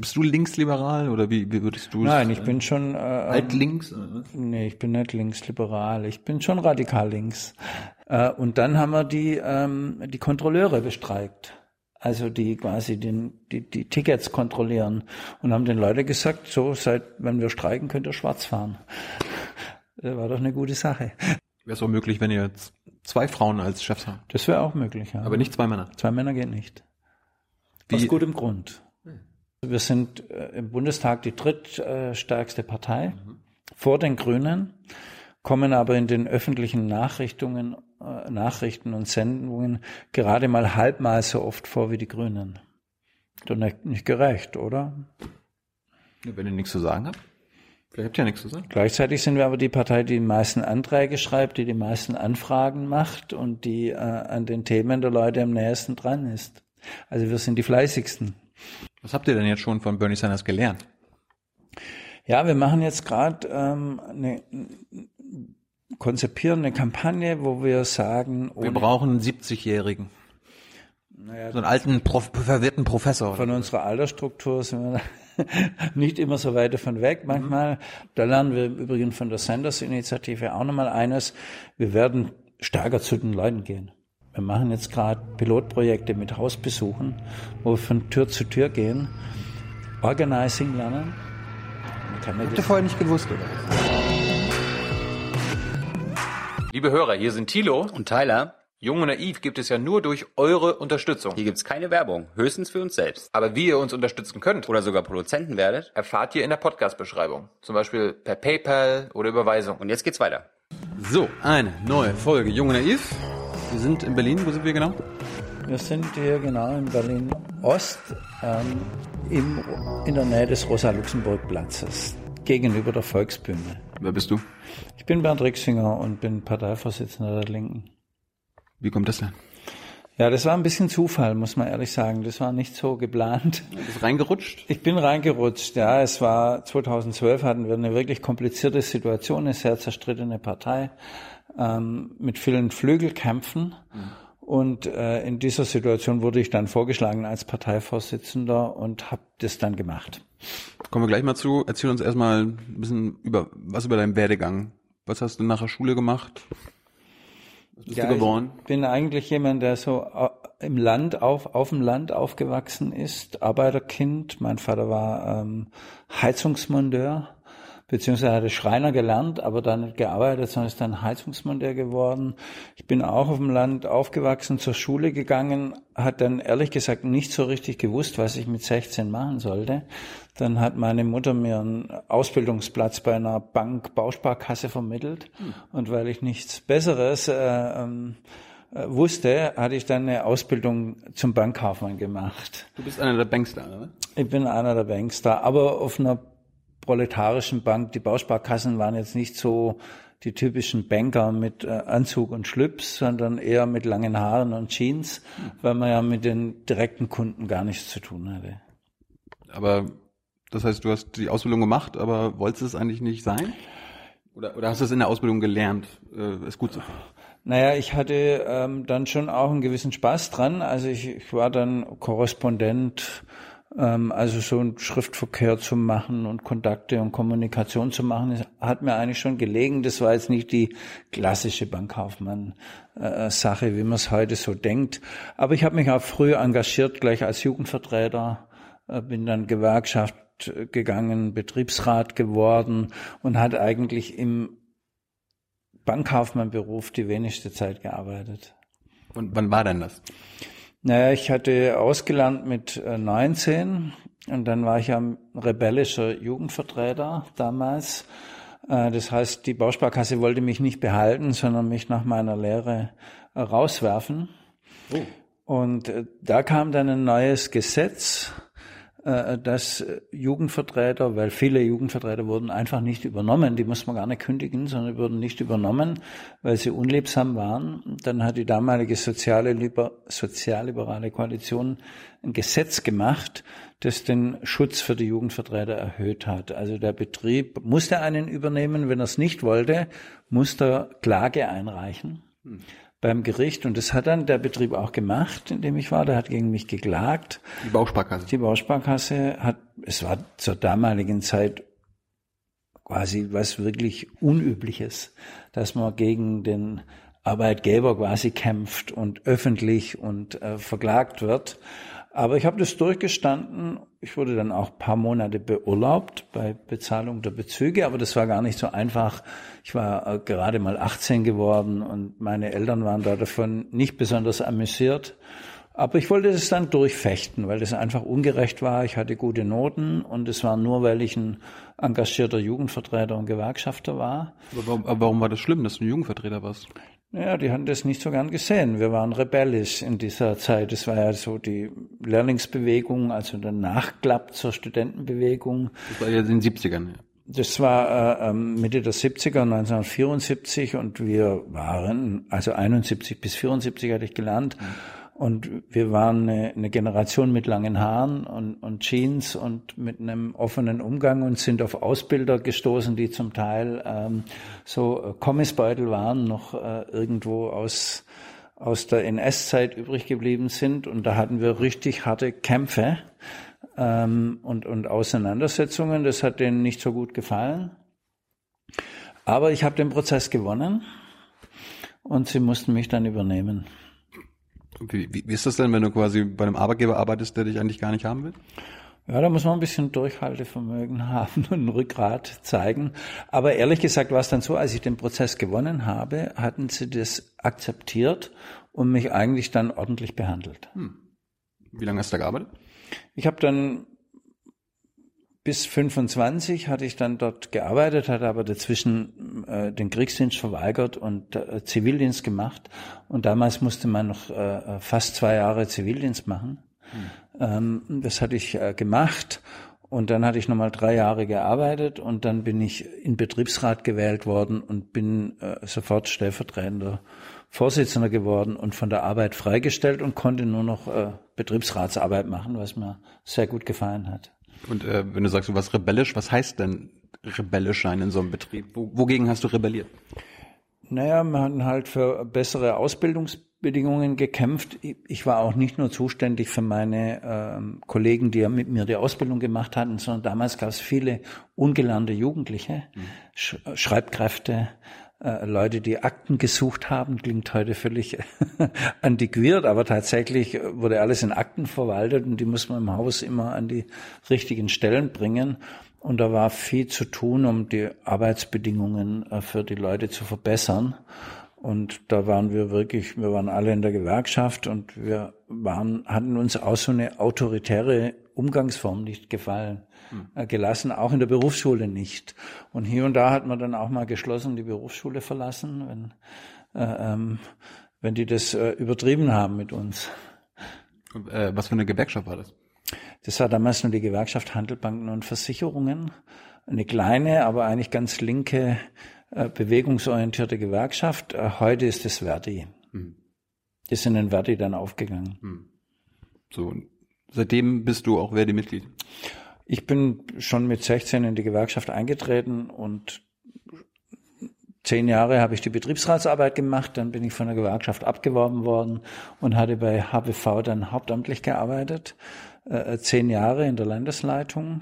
Bist du linksliberal oder wie, wie würdest du Nein, ich bin schon äh, altlinks? Nee, ich bin nicht linksliberal. Ich bin schon radikal links. Äh, und dann haben wir die ähm, die Kontrolleure bestreikt. Also die quasi den, die, die Tickets kontrollieren und haben den Leuten gesagt, so seit wenn wir streiken, könnt ihr schwarz fahren. Das war doch eine gute Sache. Wäre es auch möglich, wenn ihr jetzt zwei Frauen als Chefs habt. Das wäre auch möglich, ja. Aber nicht zwei Männer. Zwei Männer geht nicht. Wie- Aus gutem Grund. Wir sind äh, im Bundestag die drittstärkste Partei vor den Grünen, kommen aber in den öffentlichen Nachrichtungen, äh, Nachrichten und Sendungen gerade mal halbmal so oft vor wie die Grünen. Doch nicht, nicht gerecht, oder? Wenn ihr nichts zu sagen habt. Vielleicht habt ihr ja nichts zu sagen. Gleichzeitig sind wir aber die Partei, die die meisten Anträge schreibt, die die meisten Anfragen macht und die äh, an den Themen der Leute am nächsten dran ist. Also wir sind die fleißigsten. Was habt ihr denn jetzt schon von Bernie Sanders gelernt? Ja, wir machen jetzt gerade ähm, eine, konzipieren eine Kampagne, wo wir sagen, Wir brauchen einen 70-Jährigen. Naja, So einen alten, Prof verwirrten Professor. von unserer Altersstruktur sind wir nicht immer so weit davon weg manchmal. Da lernen wir übrigens von der Sanders-Initiative auch nochmal eines. Wir werden stärker zu den Leuten gehen. Wir machen jetzt gerade Pilotprojekte mit Hausbesuchen, wo wir von Tür zu Tür gehen, Organizing lernen. Habt ihr vorher nicht gewusst, oder? Liebe Hörer, hier sind Thilo. Und Tyler, Jung und Naiv gibt es ja nur durch eure Unterstützung. hier gibt's keine Werbung, höchstens für uns selbst. Aber wie ihr uns unterstützen könnt, Oder sogar Produzenten werdet. erfahrt ihr in der Podcast-Beschreibung. Zum Beispiel per PayPal oder Überweisung. Und jetzt geht's weiter. So, eine neue Folge Jung und Naiv. Wir sind in Berlin. Wo sind wir genau? Wir sind hier genau in Berlin Ost, ähm, im, in der Nähe des Rosa-Luxemburg-Platzes, gegenüber der Volksbühne. Wer bist du? Ich bin Bernd Rixinger und bin Parteivorsitzender der Linken. Wie kommt das denn? Ja, das war ein bisschen Zufall, muss man ehrlich sagen. Das war nicht so geplant. Du bist reingerutscht? Ich bin reingerutscht, ja. Es war 2012 hatten wir eine wirklich komplizierte Situation, eine sehr zerstrittene Partei ähm, mit vielen Flügelkämpfen. Und äh, in dieser Situation wurde ich dann vorgeschlagen als Parteivorsitzender und habe das dann gemacht. Kommen wir gleich mal zu. Erzähl uns erstmal ein bisschen über was über deinen Werdegang. Was hast du nach der Schule gemacht? Was bist du geworden? Ich bin eigentlich jemand, der so äh, im Land auf, auf dem Land aufgewachsen ist, Arbeiterkind. Mein Vater war ähm, Heizungsmonteur, beziehungsweise hatte Schreiner gelernt, aber dann nicht gearbeitet, sondern ist dann Heizungsmonteur geworden. Ich bin auch auf dem Land aufgewachsen, zur Schule gegangen, hat dann ehrlich gesagt nicht so richtig gewusst, was ich mit 16 machen sollte. Dann hat meine Mutter mir einen Ausbildungsplatz bei einer Bank Bausparkasse vermittelt und weil ich nichts Besseres äh, ähm, äh, wusste, hatte ich dann eine Ausbildung zum Bankkaufmann gemacht. Du bist einer der Bankster, oder? Ich bin einer der Bankster, aber auf einer proletarischen Bank. Die Bausparkassen waren jetzt nicht so die typischen Banker mit äh, Anzug und Schlips, sondern eher mit langen Haaren und Jeans, weil man ja mit den direkten Kunden gar nichts zu tun hatte. Aber das heißt, du hast die Ausbildung gemacht, aber wolltest es eigentlich nicht sein? Oder, oder hast du es in der Ausbildung gelernt, äh, es gut zu finden? Naja, ich hatte ähm, dann schon auch einen gewissen Spaß dran. Also ich, ich war dann Korrespondent, also so einen Schriftverkehr zu machen und Kontakte und Kommunikation zu machen, hat mir eigentlich schon gelegen. Das war jetzt nicht die klassische Bankkaufmann-Sache, wie man es heute so denkt. Aber ich habe mich auch früh engagiert, gleich als Jugendvertreter, äh, bin dann Gewerkschaft gegangen, Betriebsrat geworden und hat eigentlich im Bankkaufmannberuf die wenigste Zeit gearbeitet. Und wann war denn das? Naja, ich hatte ausgelernt mit äh, 19 und dann war ich ja ein rebellischer Jugendvertreter damals. Äh, Das heißt, die Bausparkasse wollte mich nicht behalten, sondern mich nach meiner Lehre äh, rauswerfen. Und äh, da kam dann ein neues Gesetz, äh, dass äh, Jugendvertreter, weil viele Jugendvertreter wurden einfach nicht übernommen, die muss man gar nicht kündigen, sondern wurden nicht übernommen, weil sie unliebsam waren. Dann hat die damalige soziale, liber, sozialliberale Koalition ein Gesetz gemacht, das den Schutz für die Jugendvertreter erhöht hat. Also der Betrieb musste einen übernehmen, wenn er es nicht wollte, musste Klage einreichen beim Gericht und das hat dann der Betrieb auch gemacht, in dem ich war. Der hat gegen mich geklagt. Die Bausparkasse. Die Bausparkasse hat, es war zur damaligen Zeit quasi was wirklich Unübliches, dass man gegen den Arbeitgeber quasi kämpft und öffentlich und äh, verklagt wird. Aber ich habe das durchgestanden. Ich wurde dann auch paar Monate beurlaubt bei Bezahlung der Bezüge, aber das war gar nicht so einfach. Ich war äh, gerade mal 18 geworden und meine Eltern waren da davon nicht besonders amüsiert. Aber ich wollte das dann durchfechten, weil das einfach ungerecht war. Ich hatte gute Noten und es war nur, weil ich ein engagierter Jugendvertreter und Gewerkschafter war. Aber warum, aber warum war das schlimm, dass du ein Jugendvertreter warst? Ja, die hatten das nicht so gern gesehen. Wir waren rebellisch in dieser Zeit. Es war ja so die Lehrlingsbewegung, also der Nachklapp zur Studentenbewegung. Das war ja in den 70ern. Ja. Das war äh, Mitte der 70er, 1974 und wir waren, also 71 bis 74 hatte ich gelernt. Mhm und wir waren eine, eine Generation mit langen Haaren und, und, Jeans und mit einem offenen Umgang und sind auf Ausbilder gestoßen, die zum Teil ähm, so Kommissbeutel waren, noch äh, irgendwo aus, aus der NS-Zeit übrig geblieben sind. Und da hatten wir richtig harte Kämpfe ähm, und, und Auseinandersetzungen. Das hat denen nicht so gut gefallen. Aber ich habe den Prozess gewonnen und sie mussten mich dann übernehmen. Wie, wie, wie ist das denn, wenn du quasi bei einem Arbeitgeber arbeitest, der dich eigentlich gar nicht haben will? Ja, da muss man ein bisschen Durchhaltevermögen haben und Rückgrat zeigen. Aber ehrlich gesagt war es dann so, als ich den Prozess gewonnen habe, hatten sie das akzeptiert und mich eigentlich dann ordentlich behandelt. Hm. Wie lange hast du da gearbeitet? Ich habe dann bis 25 hatte ich dann dort gearbeitet, hatte aber dazwischen äh, den Kriegsdienst verweigert und äh, Zivildienst gemacht. Und damals musste man noch äh, fast zwei Jahre Zivildienst machen. Hm. Ähm, das hatte ich äh, gemacht. Und dann hatte ich nochmal drei Jahre gearbeitet und dann bin ich in Betriebsrat gewählt worden und bin äh, sofort stellvertretender Vorsitzender geworden und von der Arbeit freigestellt und konnte nur noch äh, Betriebsratsarbeit machen, was mir sehr gut gefallen hat. Und äh, wenn du sagst, du warst rebellisch, was heißt denn rebellisch sein in so einem Betrieb? Wo, wogegen hast du rebelliert? Naja, wir hatten halt für bessere Ausbildungsbedingungen gekämpft. Ich war auch nicht nur zuständig für meine ähm, Kollegen, die ja mit mir die Ausbildung gemacht hatten, sondern damals gab es viele ungelernte Jugendliche, mhm. Sch Schreibkräfte, Leute, die Akten gesucht haben, klingt heute völlig antiquiert, aber tatsächlich wurde alles in Akten verwaltet und die muss man im Haus immer an die richtigen Stellen bringen. Und da war viel zu tun, um die Arbeitsbedingungen äh, für die Leute zu verbessern. Und da waren wir wirklich, wir waren alle in der Gewerkschaft und wir waren, hatten uns auch so eine autoritäre Umgangsform nicht gefallen. Gelassen, auch in der Berufsschule nicht. Und hier und da hat man dann auch mal geschlossen die Berufsschule verlassen, wenn, äh, ähm, wenn die das äh, übertrieben haben mit uns. Äh, was für eine Gewerkschaft war das? Das war damals nur die Gewerkschaft Handelbanken und Versicherungen. Eine kleine, aber eigentlich ganz linke, äh, bewegungsorientierte Gewerkschaft. Äh, heute ist es Verdi. Hm. Ist in den Verdi dann aufgegangen. Hm. So, seitdem bist du auch Verdi-Mitglied? Ich bin schon mit 16 in die Gewerkschaft eingetreten und zehn Jahre habe ich die Betriebsratsarbeit gemacht, dann bin ich von der Gewerkschaft abgeworben worden und hatte bei HBV dann hauptamtlich gearbeitet, äh, zehn Jahre in der Landesleitung.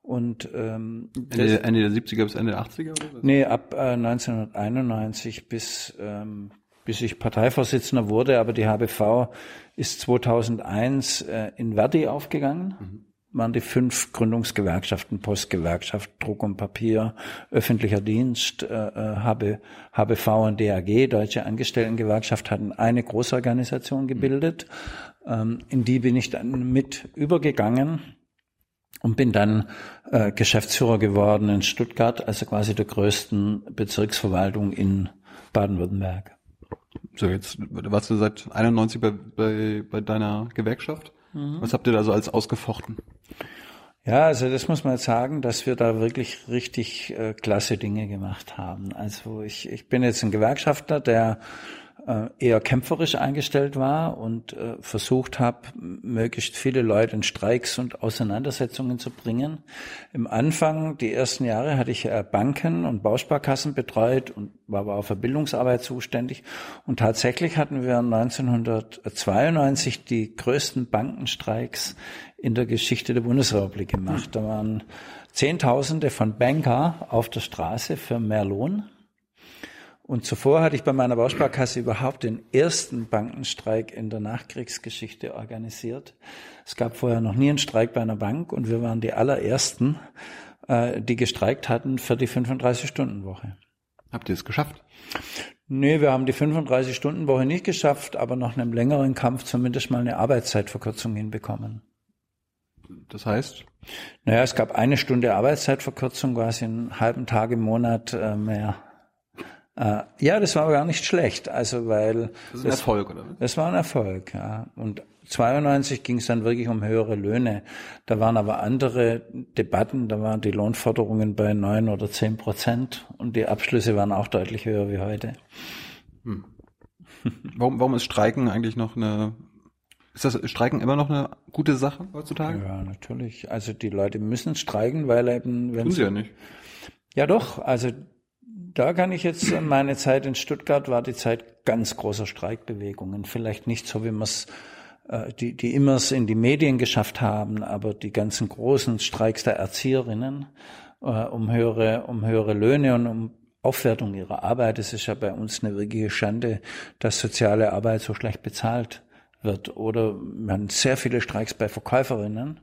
Und ähm, Ende, Ende der 70er bis Ende der 80er oder was? Nee, ab äh, 1991 bis ähm, bis ich Parteivorsitzender wurde, aber die HBV ist 2001 äh, in Verdi aufgegangen. Mhm waren die fünf Gründungsgewerkschaften, Postgewerkschaft, Druck und Papier, öffentlicher Dienst, äh, HB, HBV und DAG, Deutsche Angestelltengewerkschaft, hatten eine Großorganisation gebildet. Ähm, in die bin ich dann mit übergegangen und bin dann äh, Geschäftsführer geworden in Stuttgart, also quasi der größten Bezirksverwaltung in Baden-Württemberg. So, jetzt warst du seit 91 bei, bei, bei deiner Gewerkschaft. Mhm. Was habt ihr da so als ausgefochten? Ja, also das muss man sagen, dass wir da wirklich richtig äh, klasse Dinge gemacht haben. Also ich, ich bin jetzt ein Gewerkschafter, der eher kämpferisch eingestellt war und äh, versucht habe, möglichst viele Leute in Streiks und Auseinandersetzungen zu bringen. Im Anfang, die ersten Jahre, hatte ich äh, Banken und Bausparkassen betreut und war aber auch für Bildungsarbeit zuständig. Und tatsächlich hatten wir 1992 die größten Bankenstreiks in der Geschichte der Bundesrepublik gemacht. Da waren Zehntausende von Banker auf der Straße für mehr Lohn. Und zuvor hatte ich bei meiner Bausparkasse überhaupt den ersten Bankenstreik in der Nachkriegsgeschichte organisiert. Es gab vorher noch nie einen Streik bei einer Bank und wir waren die allerersten, äh, die gestreikt hatten für die 35-Stunden-Woche. Habt ihr es geschafft? Nee, wir haben die 35-Stunden-Woche nicht geschafft, aber nach einem längeren Kampf zumindest mal eine Arbeitszeitverkürzung hinbekommen. Das heißt? Naja, es gab eine Stunde Arbeitszeitverkürzung, quasi einen halben Tag im Monat äh, mehr ja, das war gar nicht schlecht, also weil das ist ein Erfolg, oder? Das war ein Erfolg, ja. Und 92 ging es dann wirklich um höhere Löhne. Da waren aber andere Debatten, da waren die Lohnforderungen bei neun oder zehn Prozent und die Abschlüsse waren auch deutlich höher wie heute. Hm. Warum, warum ist Streiken eigentlich noch eine ist das Streiken immer noch eine gute Sache heutzutage? Ja, natürlich. Also die Leute müssen streiken, weil eben wenn Tun sie ja nicht. Ja doch, also da kann ich jetzt, meine Zeit in Stuttgart war die Zeit ganz großer Streikbewegungen. Vielleicht nicht so, wie man es, äh, die, die immer es in die Medien geschafft haben, aber die ganzen großen Streiks der Erzieherinnen äh, um höhere, um höhere Löhne und um Aufwertung ihrer Arbeit. Es ist ja bei uns eine wirkliche Schande, dass soziale Arbeit so schlecht bezahlt wird. Oder man sehr viele Streiks bei Verkäuferinnen.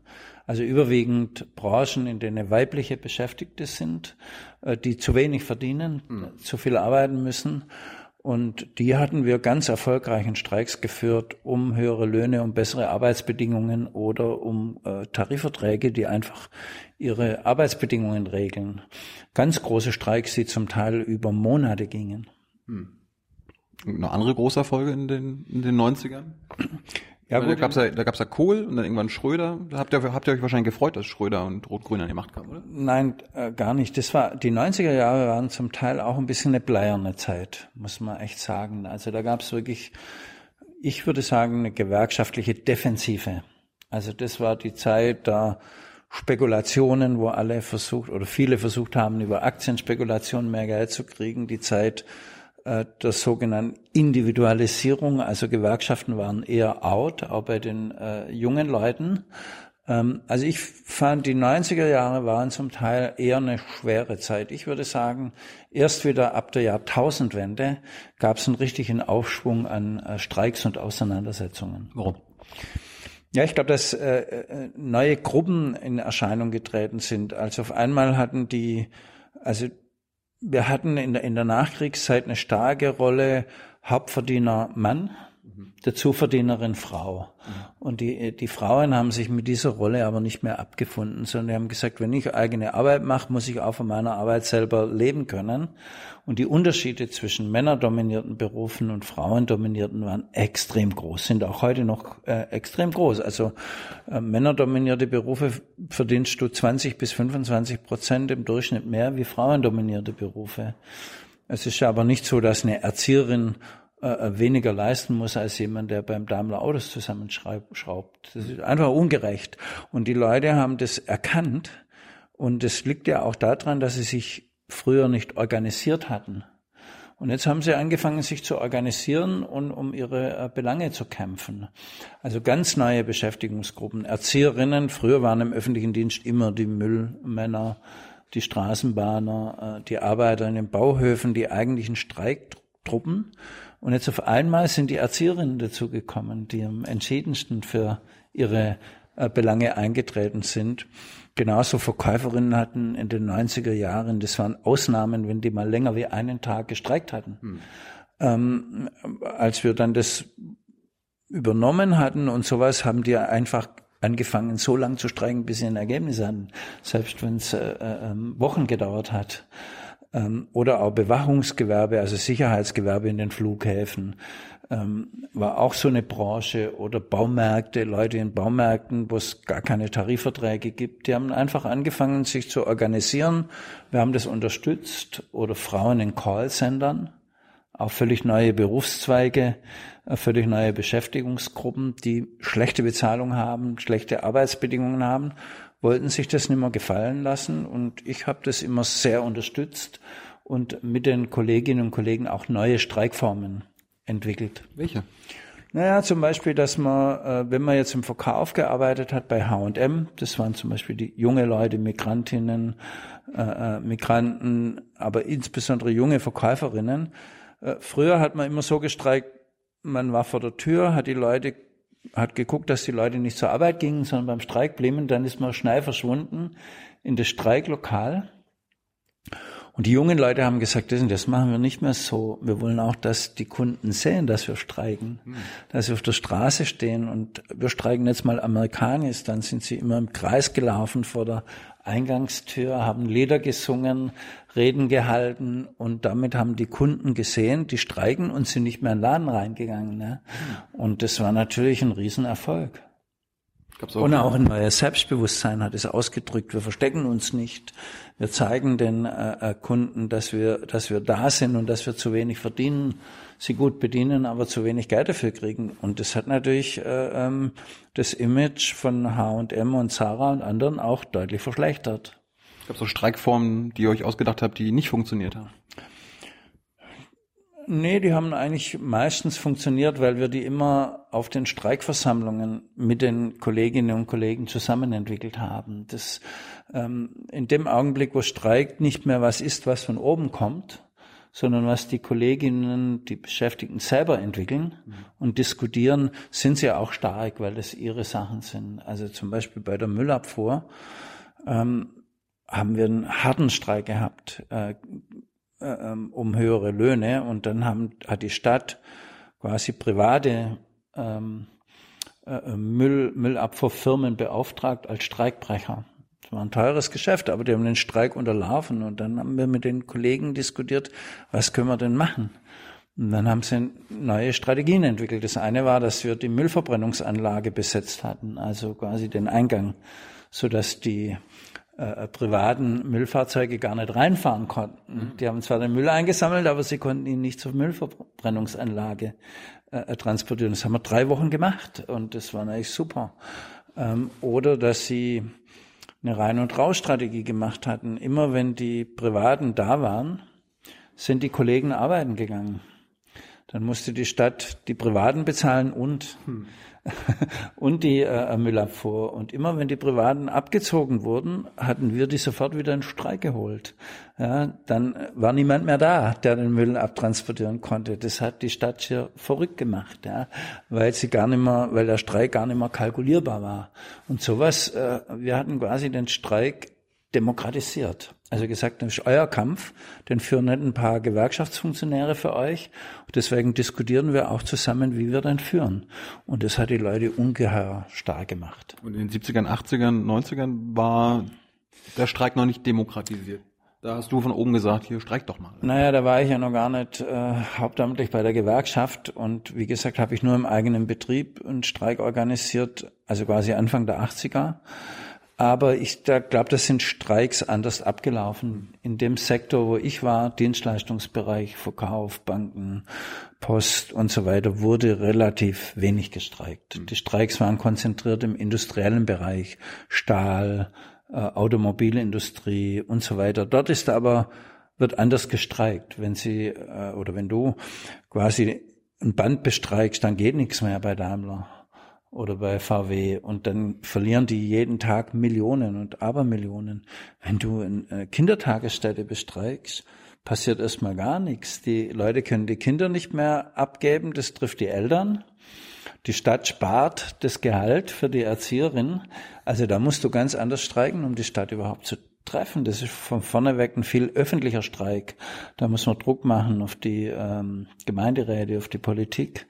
Also überwiegend Branchen, in denen weibliche Beschäftigte sind, äh, die zu wenig verdienen, mhm. zu viel arbeiten müssen. Und die hatten wir ganz erfolgreichen Streiks geführt, um höhere Löhne, um bessere Arbeitsbedingungen oder um äh, Tarifverträge, die einfach ihre Arbeitsbedingungen regeln. Ganz große Streiks, die zum Teil über Monate gingen. Hm. Eine andere große Erfolge in den, in den 90ern? Ja, gut, da gab's ja, da gab's ja Kohl und dann irgendwann Schröder. Da habt ihr, habt ihr euch wahrscheinlich gefreut, dass Schröder und Rot-Grün an die Macht kamen, oder? Nein, äh, gar nicht. Das war, die 90er Jahre waren zum Teil auch ein bisschen eine bleierne Zeit, muss man echt sagen. Also da gab's wirklich, ich würde sagen, eine gewerkschaftliche Defensive. Also das war die Zeit, da Spekulationen, wo alle versucht oder viele versucht haben, über Aktienspekulationen mehr Geld zu kriegen. Die Zeit, der sogenannten Individualisierung. Also Gewerkschaften waren eher out, auch bei den äh, jungen Leuten. Ähm, also ich fand, die 90er Jahre waren zum Teil eher eine schwere Zeit. Ich würde sagen, erst wieder ab der Jahrtausendwende gab es einen richtigen Aufschwung an äh, Streiks und Auseinandersetzungen. Warum? Ja, ich glaube, dass äh, äh, neue Gruppen in Erscheinung getreten sind. Also auf einmal hatten die, also wir hatten in der, in der Nachkriegszeit eine starke Rolle Hauptverdiener Mann, mhm. Dazuverdienerin Frau. Mhm. Und die, die Frauen haben sich mit dieser Rolle aber nicht mehr abgefunden, sondern die haben gesagt, wenn ich eigene Arbeit mache, muss ich auch von meiner Arbeit selber leben können. Und die Unterschiede zwischen männerdominierten Berufen und frauendominierten waren extrem groß, sind auch heute noch äh, extrem groß. Also äh, männerdominierte Berufe verdienst du 20 bis 25 Prozent im Durchschnitt mehr wie frauendominierte Berufe. Es ist aber nicht so, dass eine Erzieherin äh, äh, weniger leisten muss als jemand, der beim Daimler Autos zusammenschraubt. Das ist einfach ungerecht. Und die Leute haben das erkannt. Und es liegt ja auch daran, dass sie sich früher nicht organisiert hatten. Und jetzt haben sie angefangen, sich zu organisieren und um ihre äh, Belange zu kämpfen. Also ganz neue Beschäftigungsgruppen. Erzieherinnen, früher waren im öffentlichen Dienst immer die Müllmänner, die Straßenbahner, die Arbeiter in den Bauhöfen, die eigentlichen Streiktruppen. Und jetzt auf einmal sind die Erzieherinnen dazugekommen, die am entschiedensten für ihre äh, Belange eingetreten sind. Genauso Verkäuferinnen hatten in den 90er Jahren, das waren Ausnahmen, wenn die mal länger wie einen Tag gestreikt hatten. Hm. Ähm, als wir dann das übernommen hatten und sowas, haben die einfach angefangen, so lang zu streiken, bis sie ein Ergebnis hatten, selbst wenn es äh, äh, ähm, Wochen gedauert hat ähm, oder auch Bewachungsgewerbe, also Sicherheitsgewerbe in den Flughäfen, ähm, war auch so eine Branche oder Baumärkte, Leute in Baumärkten, wo es gar keine Tarifverträge gibt, die haben einfach angefangen, sich zu organisieren. Wir haben das unterstützt oder Frauen in Callcentern auch völlig neue Berufszweige, äh, völlig neue Beschäftigungsgruppen, die schlechte Bezahlung haben, schlechte Arbeitsbedingungen haben, wollten sich das nicht mehr gefallen lassen. Und ich habe das immer sehr unterstützt und mit den Kolleginnen und Kollegen auch neue Streikformen entwickelt. Welche? Naja, zum Beispiel, dass man, äh, wenn man jetzt im Verkauf gearbeitet hat bei H&M, das waren zum Beispiel die junge Leute, Migrantinnen, äh, äh, Migranten, aber insbesondere junge Verkäuferinnen. Früher hat man immer so gestreikt, man war vor der Tür, hat die Leute, hat geguckt, dass die Leute nicht zur Arbeit gingen, sondern beim Streik blieben, dann ist man schnell verschwunden in das Streiklokal und die jungen Leute haben gesagt, das, das machen wir nicht mehr so. Wir wollen auch, dass die Kunden sehen, dass wir streiken, mhm. dass wir auf der Straße stehen und wir streiken jetzt mal amerikanisch. Dann sind sie immer im Kreis gelaufen vor der Eingangstür, haben Lieder gesungen, Reden gehalten und damit haben die Kunden gesehen, die streiken und sind nicht mehr in den Laden reingegangen. Ne? Mhm. Und das war natürlich ein Riesenerfolg. Auch und auch ein neues Selbstbewusstsein hat es ausgedrückt. Wir verstecken uns nicht. Wir zeigen den äh, äh, Kunden, dass wir, dass wir da sind und dass wir zu wenig verdienen, sie gut bedienen, aber zu wenig Geld dafür kriegen. Und das hat natürlich äh, ähm, das Image von H&M und Zara und anderen auch deutlich verschlechtert. Es gab so Streikformen, die ihr euch ausgedacht habt, die nicht funktioniert haben. Nee, die haben eigentlich meistens funktioniert, weil wir die immer auf den Streikversammlungen mit den Kolleginnen und Kollegen zusammen entwickelt haben. Das ähm, in dem Augenblick, wo streikt, nicht mehr was ist, was von oben kommt, sondern was die Kolleginnen, die Beschäftigten selber entwickeln mhm. und diskutieren, sind sie auch stark, weil das ihre Sachen sind. Also zum Beispiel bei der Müllabfuhr ähm, haben wir einen harten Streik gehabt. Äh, äh, ähm, um höhere Löhne und dann haben, hat die Stadt quasi private ähm, äh, Müll, Müllabfuhrfirmen beauftragt als Streikbrecher. Das war ein teures Geschäft, aber die haben den Streik unterlaufen und dann haben wir mit den Kollegen diskutiert, was können wir denn machen? Und dann haben sie neue Strategien entwickelt. Das eine war, dass wir die Müllverbrennungsanlage besetzt hatten, also quasi den Eingang, so dass die äh, privaten Müllfahrzeuge gar nicht reinfahren konnten. Mhm. Die haben zwar den Müll eingesammelt, aber sie konnten ihn nicht zur Müllverbrennungsanlage äh, transportieren. Das haben wir drei Wochen gemacht und das war eigentlich super. Ähm, oder dass sie eine Rein- und Rausstrategie gemacht hatten. Immer wenn die Privaten da waren, sind die Kollegen arbeiten gegangen. Dann musste die Stadt die Privaten bezahlen und hm. und die äh, Müllabfuhr. Und immer wenn die Privaten abgezogen wurden, hatten wir die sofort wieder in Streik geholt. Ja, dann war niemand mehr da, der den Müll abtransportieren konnte. Das hat die Stadt hier verrückt gemacht, ja, weil sie gar nicht mehr, weil der Streik gar nicht mehr kalkulierbar war. Und sowas, äh, wir hatten quasi den Streik demokratisiert. Also gesagt, das ist euer Kampf, den führen nicht ein paar Gewerkschaftsfunktionäre für euch. Und deswegen diskutieren wir auch zusammen, wie wir den führen. Und das hat die Leute ungeheuer stark gemacht. Und in den 70ern, 80ern, 90ern war der Streik noch nicht demokratisiert. Da hast du von oben gesagt, hier streik doch mal. Naja, da war ich ja noch gar nicht äh, hauptamtlich bei der Gewerkschaft und wie gesagt, habe ich nur im eigenen Betrieb einen Streik organisiert, also quasi Anfang der 80er. Aber ich da glaube, das sind Streiks anders abgelaufen. In dem Sektor, wo ich war, Dienstleistungsbereich, Verkauf, Banken, Post und so weiter, wurde relativ wenig gestreikt. Mhm. Die Streiks waren konzentriert im industriellen Bereich, Stahl, äh, Automobilindustrie und so weiter. Dort ist aber wird anders gestreikt. Wenn Sie äh, oder wenn du quasi ein Band bestreikst, dann geht nichts mehr bei Daimler oder bei VW und dann verlieren die jeden Tag Millionen und Abermillionen. Wenn du eine Kindertagesstätte bestreikst, passiert erstmal gar nichts. Die Leute können die Kinder nicht mehr abgeben, das trifft die Eltern. Die Stadt spart das Gehalt für die Erzieherin. Also da musst du ganz anders streiken, um die Stadt überhaupt zu treffen. Das ist von vorne weg ein viel öffentlicher Streik. Da muss man Druck machen auf die ähm, Gemeinderäte, auf die Politik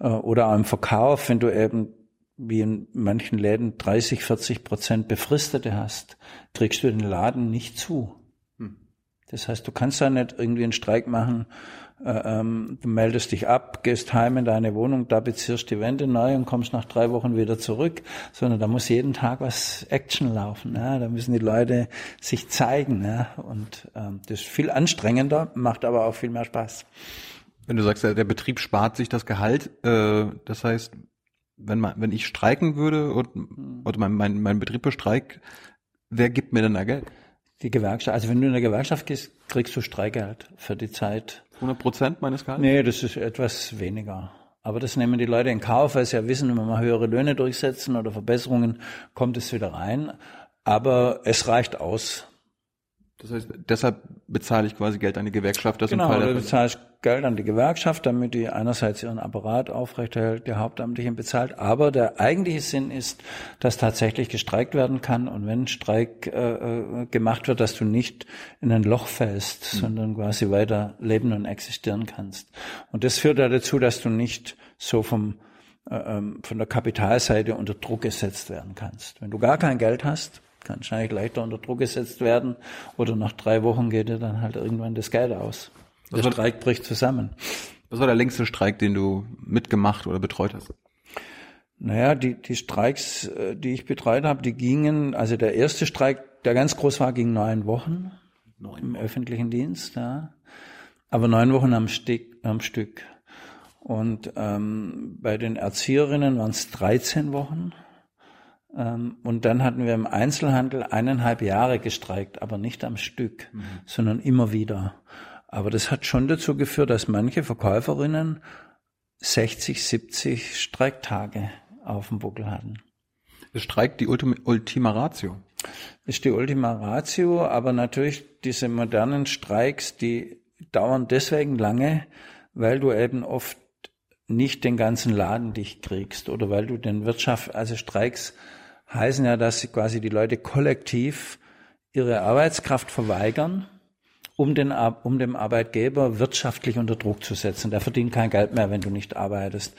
äh, oder auch im Verkauf, wenn du eben wie in manchen Läden 30, 40 Prozent Befristete hast, kriegst du den Laden nicht zu. Hm. Das heißt, du kannst da nicht irgendwie einen Streik machen, äh, ähm, du meldest dich ab, gehst heim in deine Wohnung, da bezirst die Wände neu und kommst nach drei Wochen wieder zurück, sondern da muss jeden Tag was Action laufen. Ja? Da müssen die Leute sich zeigen. Ja? Und ähm, das ist viel anstrengender, macht aber auch viel mehr Spaß. Wenn du sagst, der Betrieb spart sich das Gehalt, äh, das heißt, wenn man, wenn ich streiken würde und hm. oder mein, mein, mein Betrieb bestreikt, wer gibt mir denn da Geld? Die Gewerkschaft. Also wenn du in der Gewerkschaft gehst, kriegst du Streikgeld für die Zeit. 100 Prozent meines Gehalts? Nee, das ist etwas weniger. Aber das nehmen die Leute in Kauf, weil sie ja wissen, wenn wir mal höhere Löhne durchsetzen oder Verbesserungen, kommt es wieder rein. Aber es reicht aus. Das heißt, deshalb bezahle ich quasi Geld an die Gewerkschaft. Das genau, du bezahlst Geld an die Gewerkschaft, damit die einerseits ihren Apparat aufrechterhält, der Hauptamtlichen bezahlt. Aber der eigentliche Sinn ist, dass tatsächlich gestreikt werden kann und wenn Streik äh, äh gemacht wird, dass du nicht in ein Loch fällst, mhm. sondern quasi weiter leben und existieren kannst. Und das führt ja dazu, dass du nicht so vom äh, ähm, von der Kapitalseite unter Druck gesetzt werden kannst. Wenn du gar kein Geld hast, kann wahrscheinlich leichter unter Druck gesetzt werden oder nach drei Wochen geht dir dann halt irgendwann das Geld aus. Der was Streik bricht zusammen. Was war der längste Streik, den du mitgemacht oder betreut hast? Naja, die, die Streiks, äh, die ich betreut habe, die gingen, also der erste Streik, der ganz groß war, ging neun Wochen neun im öffentlichen Dienst, ja. Aber neun Wochen am Stück. Am Stück. Und ähm, bei den Erzieherinnen waren es 13 Wochen. Ähm, und dann hatten wir im Einzelhandel eineinhalb Jahre gestreikt, aber nicht am Stück, mhm. sondern immer wieder. Aber das hat schon dazu geführt, dass manche Verkäuferinnen 60, 70 Streiktage auf dem Buckel hatten. Es streikt die Ultima Ratio. Das ist die Ultima Ratio, aber natürlich diese modernen Streiks, die dauern deswegen lange, weil du eben oft nicht den ganzen Laden dicht kriegst oder weil du den Wirtschaft, also Streiks heißen ja, dass quasi die Leute kollektiv ihre Arbeitskraft verweigern, um, den, um dem Arbeitgeber wirtschaftlich unter Druck zu setzen. Der verdient kein Geld mehr, wenn du nicht arbeitest.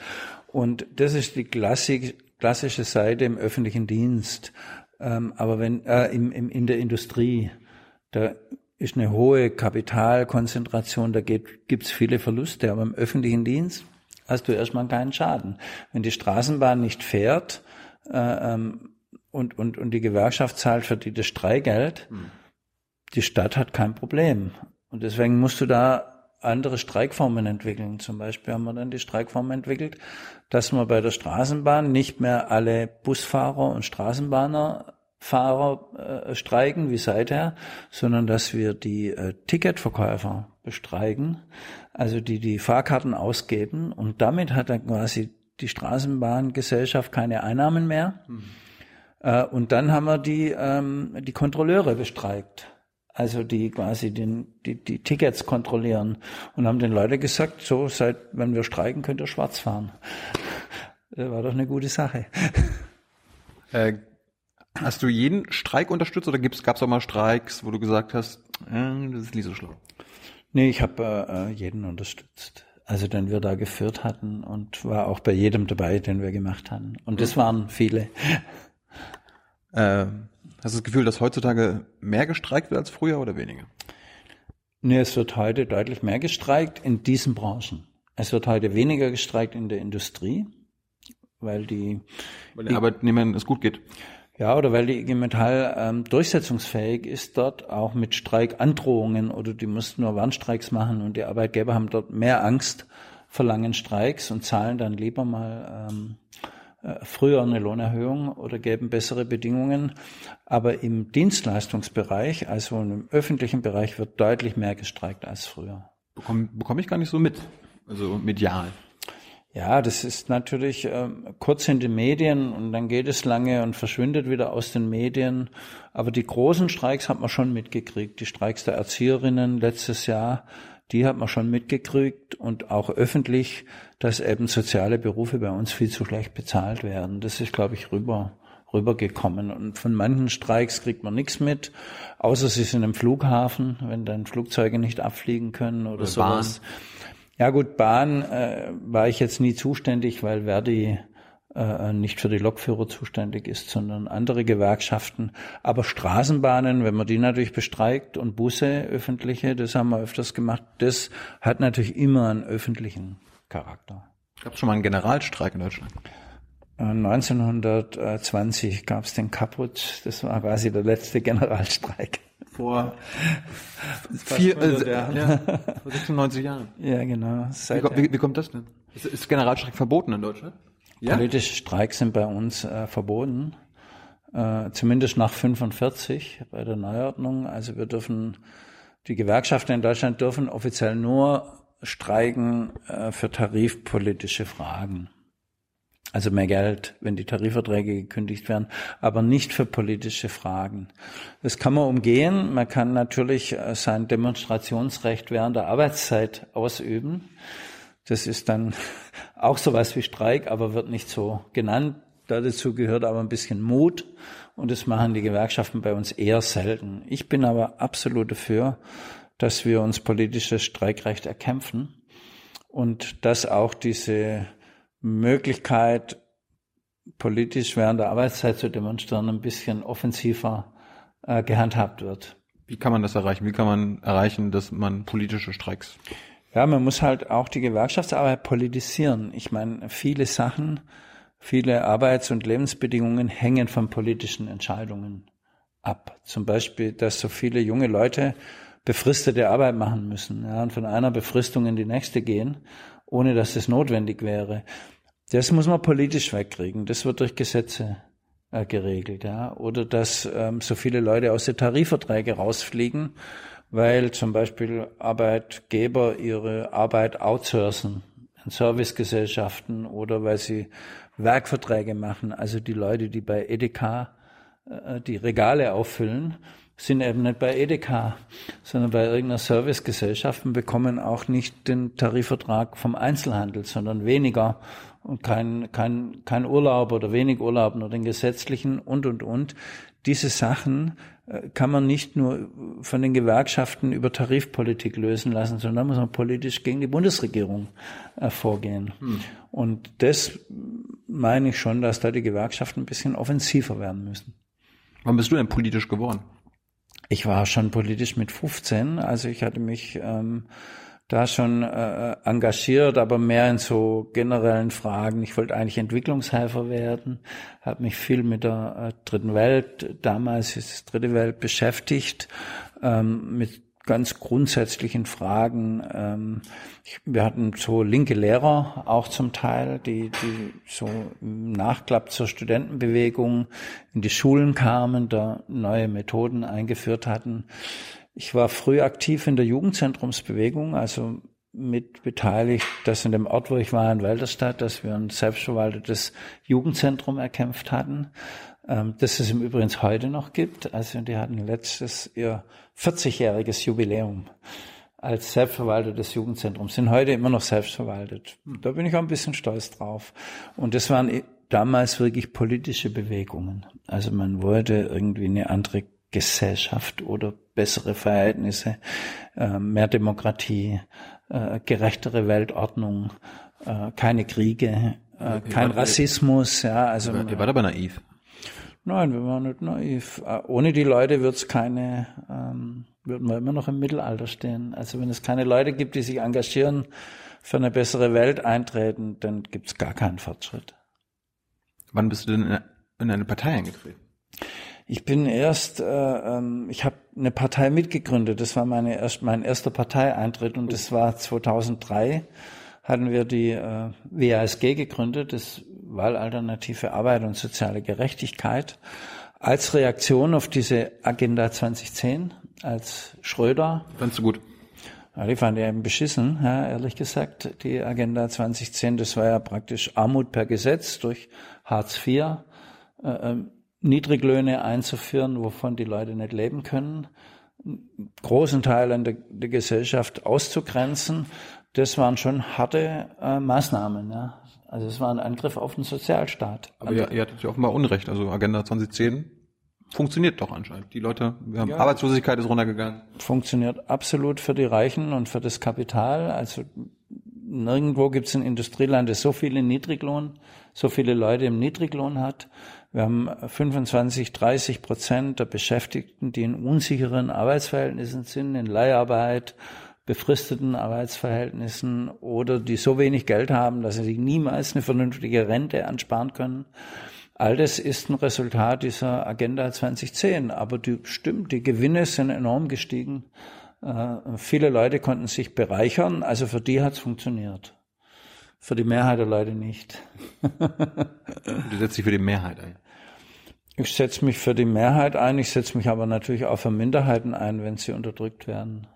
Und das ist die klassische Seite im öffentlichen Dienst. Ähm, aber wenn äh, im, im, in der Industrie, da ist eine hohe Kapitalkonzentration, da gibt es viele Verluste, aber im öffentlichen Dienst hast du erstmal keinen Schaden. Wenn die Straßenbahn nicht fährt, äh, ähm, und, und, und die Gewerkschaft zahlt für die das Streikgeld, hm. die Stadt hat kein Problem. Und deswegen musst du da andere Streikformen entwickeln. Zum Beispiel haben wir dann die Streikform entwickelt, dass wir bei der Straßenbahn nicht mehr alle Busfahrer und Straßenbahnerfahrer äh, streiken wie seither, sondern dass wir die äh, Ticketverkäufer bestreiken, also die die Fahrkarten ausgeben und damit hat dann quasi die Straßenbahngesellschaft keine Einnahmen mehr. Mhm äh, und dann haben wir die, ähm, die Kontrolleure bestreikt. Also die quasi den, die, die Tickets kontrollieren und haben den Leuten gesagt, so seit wenn wir streiken, könnt ihr schwarz fahren. Das war doch eine gute Sache. Äh, hast du jeden Streik unterstützt oder gab es auch mal Streiks, wo du gesagt hast, äh, das ist nicht so schlau? Nee, ich habe äh, jeden unterstützt. Also den wir da geführt hatten und war auch bei jedem dabei, den wir gemacht hatten. Und das waren viele. Äh, hast du das Gefühl, dass heutzutage mehr gestreikt wird als früher oder weniger? Nee, es wird heute deutlich mehr gestreikt in diesen Branchen. Es wird heute weniger gestreikt in der Industrie, weil die... Weil den Arbeitnehmern es gut geht. Ja, oder weil die IG Metall ähm, durchsetzungsfähig ist dort, auch mit Streikandrohungen oder die mussten nur Warnstreiks machen und die Arbeitgeber haben dort mehr Angst, verlangen Streiks und zahlen dann lieber mal ähm, äh, früher eine Lohnerhöhung oder geben bessere Bedingungen. Aber im Dienstleistungsbereich, also im öffentlichen Bereich, wird deutlich mehr gestreikt als früher. Bekomme bekomm ich gar nicht so mit, also medial. Ja, das ist natürlich äh, kurz in den Medien und dann geht es lange und verschwindet wieder aus den Medien. Aber die großen Streiks hat man schon mitgekriegt. Die Streiks der Erzieherinnen letztes Jahr, die hat man schon mitgekriegt und auch öffentlich, dass eben soziale Berufe bei uns viel zu schlecht bezahlt werden. Das ist, glaube ich, rüber rübergekommen. Und von manchen Streiks kriegt man nichts mit, außer sie sind im Flughafen, wenn dann Flugzeuge nicht abfliegen können oder, oder sowas. Bahn. Ja gut, Bahn äh, war ich jetzt nie zuständig, weil Verdi äh, nicht für die Lokführer zuständig ist, sondern andere Gewerkschaften. Aber Straßenbahnen, wenn man die natürlich bestreikt und Busse, öffentliche, das haben wir öfters gemacht, das hat natürlich immer einen öffentlichen Charakter. Gab es schon mal einen Generalstreik in Deutschland? 1920 gab es den Kaputt, das war quasi der letzte Generalstreik. vor vier, äh, ja, vor 96 Jahren. Ja, genau. Wie, wie, wie, kommt das denn? Ist, ist Generalstreik verboten in Deutschland? Ja? Politische Streiks sind bei uns äh, verboten, äh, zumindest nach 45 bei der Neuordnung. Also wir dürfen, die Gewerkschaften in Deutschland dürfen offiziell nur streiken äh, für tarifpolitische Fragen. Also mehr Geld, wenn die Tarifverträge gekündigt werden, aber nicht für politische Fragen. Das kann man umgehen. Man kann natürlich äh, sein Demonstrationsrecht während der Arbeitszeit ausüben. Das ist dann auch sowas wie Streik, aber wird nicht so genannt. Dazu gehört aber ein bisschen Mut und das machen die Gewerkschaften bei uns eher selten. Ich bin aber absolut dafür, dass wir uns politisches Streikrecht erkämpfen und dass auch diese Möglichkeit, politisch während der Arbeitszeit zu demonstrieren, ein bisschen offensiver äh, gehandhabt wird. Wie kann man das erreichen? Wie kann man erreichen, dass man politische Streiks? Ja, man muss halt auch die Gewerkschaftsarbeit politisieren. Ich meine, viele Sachen, viele Arbeits- und Lebensbedingungen hängen von politischen Entscheidungen ab. Zum Beispiel, dass so viele junge Leute befristete Arbeit machen müssen ja, und von einer Befristung in die nächste gehen ohne dass es notwendig wäre. Das muss man politisch wegkriegen. Das wird durch Gesetze äh, geregelt, ja. Oder dass ähm, so viele Leute aus den Tarifverträgen rausfliegen, weil zum Beispiel Arbeitgeber ihre Arbeit outsourcen in Servicegesellschaften oder weil sie Werkverträge machen. Also die Leute, die bei Edeka äh, die Regale auffüllen, sind eben nicht bei Edeka, sondern bei irgendeiner Servicegesellschaft und bekommen auch nicht den Tarifvertrag vom Einzelhandel, sondern weniger und kein, kein, kein Urlaub oder wenig Urlaub nur den gesetzlichen und, und, und. Diese Sachen äh, kann man nicht nur von den Gewerkschaften über Tarifpolitik lösen lassen, sondern muss man politisch gegen die Bundesregierung äh, vorgehen. Hm. Und das meine ich schon, dass da die Gewerkschaften ein bisschen offensiver werden müssen. Wann bist du denn politisch geworden? Ich war schon politisch mit 15, also ich hatte mich ähm, da schon äh, engagiert, aber mehr in so generellen Fragen. Ich wollte eigentlich Entwicklungshelfer werden, habe mich viel mit der äh, Dritten Welt, damals ist es Dritte Welt, beschäftigt, ähm, mit ganz grundsätzlichen Fragen. Ähm, ich, wir hatten so linke Lehrer auch zum Teil, die, die so im Nachklapp zur Studentenbewegung in die Schulen kamen, da neue Methoden eingeführt hatten. Ich war früh aktiv in der Jugendzentrumsbewegung, also mit beteiligt, dass in dem Ort, wo ich war, in Walderstadt, dass wir ein selbstverwaltetes Jugendzentrum erkämpft hatten, ähm, das es im Übrigen heute noch gibt. Also die hatten letztes ihr 40-jähriges Jubiläum als selbstverwaltetes Jugendzentrum, sind heute immer noch selbstverwaltet. Da bin ich auch ein bisschen stolz drauf. Und das waren damals wirklich politische Bewegungen. Also man wollte irgendwie eine andere Gesellschaft oder bessere Verhältnisse, äh, mehr Demokratie, äh, gerechtere Weltordnung, äh, keine Kriege, kein Rassismus. Ja, also ihr wart aber naiv. Nein, wir waren nicht naiv. Äh, ohne die Leute wird es keine, ähm, würden wir immer noch im Mittelalter stehen. Also wenn es keine Leute gibt, die sich engagieren, für eine bessere Welt eintreten, dann gibt es gar keinen Fortschritt. Wann bist du denn in eine Partei eingetreten? Ich bin erst, äh, ähm, ich habe eine Partei mitgegründet. Das war meine erst, mein erster Parteieintritt und das war 2003 hatten wir die äh, WASG gegründet, das Wahlalternative Arbeit und soziale Gerechtigkeit, als Reaktion auf diese Agenda 2010, als Schröder. Fandst du gut? Ja, die fand ich eben beschissen, ja, ehrlich gesagt. Die Agenda 2010, das war ja praktisch Armut per Gesetz durch Hartz IV, äh, ähm, Niedriglöhne einzuführen, wovon die Leute nicht leben können, großen Teilen der, der Gesellschaft auszugrenzen das waren schon harte äh, Maßnahmen. Ja. Also es war ein Angriff auf den Sozialstaat. Aber ihr, ihr hattet ja offenbar Unrecht. Also Agenda 2010 funktioniert doch anscheinend. Die Leute, wir haben ja. Arbeitslosigkeit ist runtergegangen. Funktioniert absolut für die Reichen und für das Kapital. Also nirgendwo gibt es ein Industrieland, das so viele Niedriglohn, so viele Leute im Niedriglohn hat. Wir haben 25, 30 Prozent der Beschäftigten, die in unsicheren Arbeitsverhältnissen sind, in Leiharbeit befristeten Arbeitsverhältnissen oder die so wenig Geld haben, dass sie sich niemals eine vernünftige Rente ansparen können. All das ist ein Resultat dieser Agenda 2010. Aber die, stimmt, die Gewinne sind enorm gestiegen. Äh, viele Leute konnten sich bereichern. Also für die hat es funktioniert. Für die Mehrheit der Leute nicht. du setzt dich für die Mehrheit ein. Ich setze mich für die Mehrheit ein, ich setze mich aber natürlich auch für Minderheiten ein, wenn sie unterdrückt werden.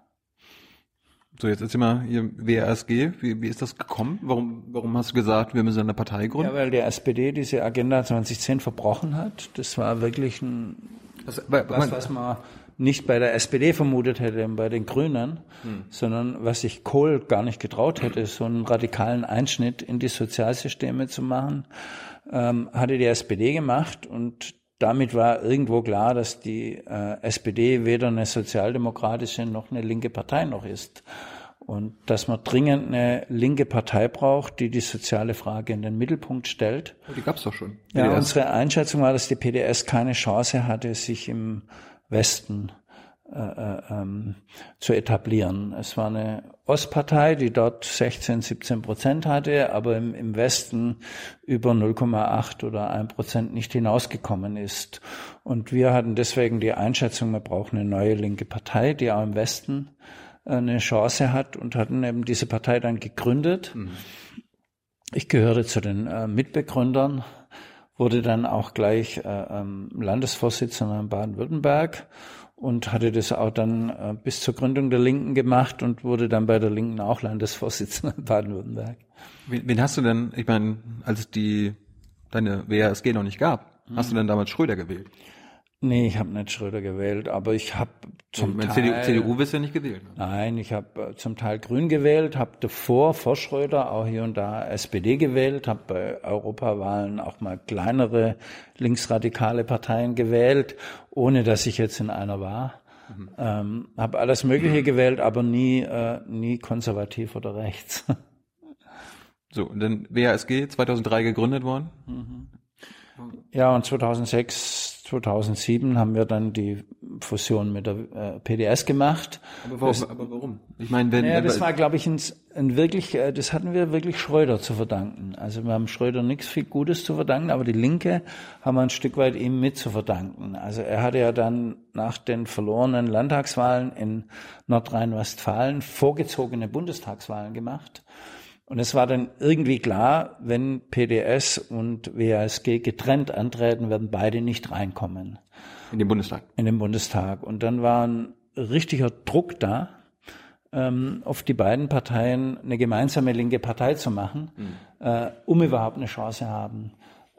So, jetzt erzähl mal hier WRSG, wie, wie ist das gekommen? Warum, warum hast du gesagt, wir müssen eine Partei gründen? Ja, weil die SPD diese Agenda 2010 verbrochen hat. Das war wirklich ein, was, was, was man nicht bei der SPD vermutet hätte, bei den Grünen, hm. sondern was sich Kohl gar nicht getraut hätte, so einen radikalen Einschnitt in die Sozialsysteme zu machen, ähm, hatte die SPD gemacht und damit war irgendwo klar, dass die äh, SPD weder eine sozialdemokratische noch eine linke Partei noch ist. Und dass man dringend eine linke Partei braucht, die die soziale Frage in den Mittelpunkt stellt. Die gab's doch schon. PDS. Ja, unsere Einschätzung war, dass die PDS keine Chance hatte, sich im Westen ähm, zu etablieren. Es war eine Ostpartei, die dort 16, 17 Prozent hatte, aber im, im Westen über 0,8 oder 1 Prozent nicht hinausgekommen ist. Und wir hatten deswegen die Einschätzung, wir brauchen eine neue linke Partei, die auch im Westen äh, eine Chance hat und hatten eben diese Partei dann gegründet. Mhm. Ich gehörte zu den äh, Mitbegründern, wurde dann auch gleich äh, ähm, Landesvorsitzender in Baden-Württemberg und hatte das auch dann äh, bis zur Gründung der Linken gemacht und wurde dann bei der Linken auch Landesvorsitzender in Baden-Württemberg. Wen, wen, hast du denn, ich meine, als die deine WASG noch nicht gab, mhm. hast du denn damals Schröder gewählt? Nee, ich habe nicht Schröder gewählt, aber ich habe zum Teil... CDU, CDU wirst du ja nicht gewählt. Ne? Nein, ich habe äh, zum Teil Grün gewählt, habe davor vor Schröder auch hier und da SPD gewählt, habe bei Europawahlen auch mal kleinere linksradikale Parteien gewählt, ohne dass ich jetzt in einer war. Mhm. Ähm, habe alles Mögliche gewählt, aber nie, äh, nie konservativ oder rechts. So, und dann WASG 2003 gegründet worden? Mhm. Ja, und 2006 2007 haben wir dann die Fusion mit der äh, PDS gemacht. Aber warum? Das, aber warum? Ich meine, wenn, naja, das war, glaube ich, ein, ein wirklich, äh, das hatten wir wirklich Schröder zu verdanken. Also wir haben Schröder nichts viel Gutes zu verdanken, aber die Linke haben wir ein Stück weit ihm mit zu verdanken. Also er hatte ja dann nach den verlorenen Landtagswahlen in Nordrhein-Westfalen vorgezogene Bundestagswahlen gemacht. Und es war dann irgendwie klar, wenn PDS und WASG getrennt antreten, werden beide nicht reinkommen. In den Bundestag. In den Bundestag. Und dann war ein richtiger Druck da, ähm, auf die beiden Parteien eine gemeinsame linke Partei zu machen, mhm. äh, um überhaupt eine Chance haben,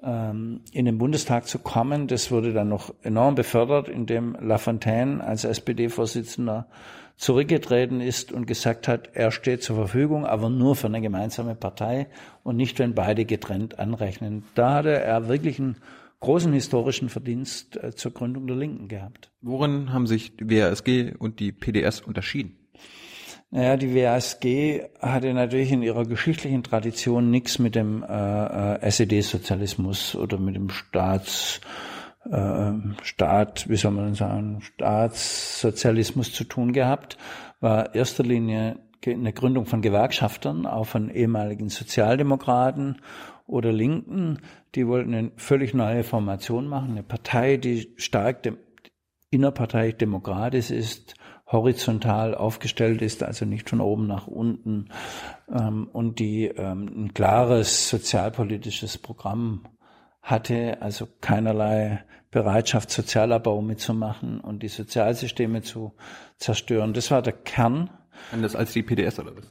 ähm, in den Bundestag zu kommen. Das wurde dann noch enorm befördert, indem Lafontaine als SPD-Vorsitzender zurückgetreten ist und gesagt hat, er steht zur Verfügung, aber nur für eine gemeinsame Partei und nicht, wenn beide getrennt anrechnen. Da hatte er wirklich einen großen historischen Verdienst äh, zur Gründung der Linken gehabt. Worin haben sich die WASG und die PDS unterschieden? Naja, die WASG hatte natürlich in ihrer geschichtlichen Tradition nichts mit dem äh, äh SED-Sozialismus oder mit dem Staats Staat, wie soll man sagen, Staatssozialismus zu tun gehabt, war erster Linie eine Gründung von Gewerkschaftern, auch von ehemaligen Sozialdemokraten oder Linken. Die wollten eine völlig neue Formation machen, eine Partei, die stark dem, innerparteilich demokratisch ist, horizontal aufgestellt ist, also nicht von oben nach unten, ähm, und die ähm, ein klares sozialpolitisches Programm hatte, also keinerlei Bereitschaft, Sozialabbau mitzumachen und die Sozialsysteme zu zerstören. Das war der Kern. Anders als die PDS oder was?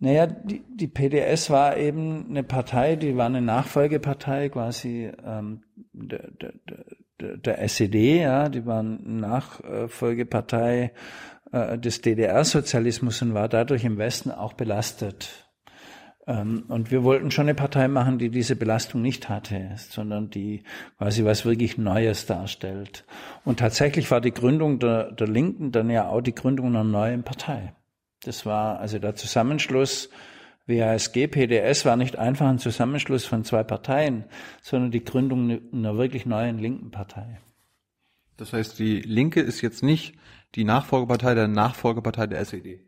Naja, die, die PDS war eben eine Partei, die war eine Nachfolgepartei quasi ähm, der, der, der, der SED, ja, die war eine Nachfolgepartei äh, des DDR-Sozialismus und war dadurch im Westen auch belastet. Ähm, und wir wollten schon eine Partei machen, die diese Belastung nicht hatte, sondern die quasi was wirklich Neues darstellt. Und tatsächlich war die Gründung der, der Linken dann ja auch die Gründung einer neuen Partei. Das war also der Zusammenschluss WASG, PDS war nicht einfach ein Zusammenschluss von zwei Parteien, sondern die Gründung einer wirklich neuen linken Partei. Das heißt, die Linke ist jetzt nicht die Nachfolgepartei der Nachfolgepartei der SED.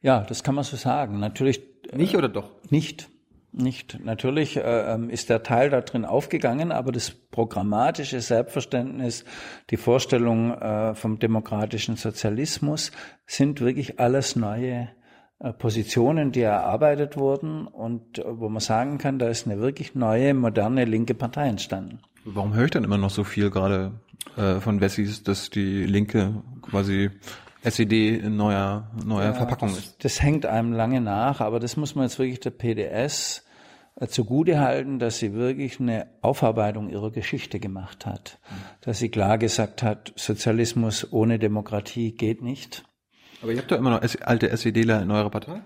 Ja, das kann man so sagen. Natürlich. Nicht oder doch? Nicht. Nicht. Natürlich äh, ähm, ist der Teil da drin aufgegangen, aber das programmatische Selbstverständnis, die Vorstellung äh, vom demokratischen Sozialismus sind wirklich alles neue äh, Positionen, die erarbeitet wurden und äh, wo man sagen kann, da ist eine wirklich neue, moderne linke Partei entstanden. Warum höre ich dann immer noch so viel gerade äh, von Wessis, dass die Linke quasi SED in neuer, neuer ja, Verpackung das, ist. Das hängt einem lange nach, aber das muss man jetzt wirklich der PDS äh, zugute halten, dass sie wirklich eine Aufarbeitung ihrer Geschichte gemacht hat. Dass sie klar gesagt hat, Sozialismus ohne Demokratie geht nicht. Aber ihr habt doch immer noch alte SEDler in eurer Partei?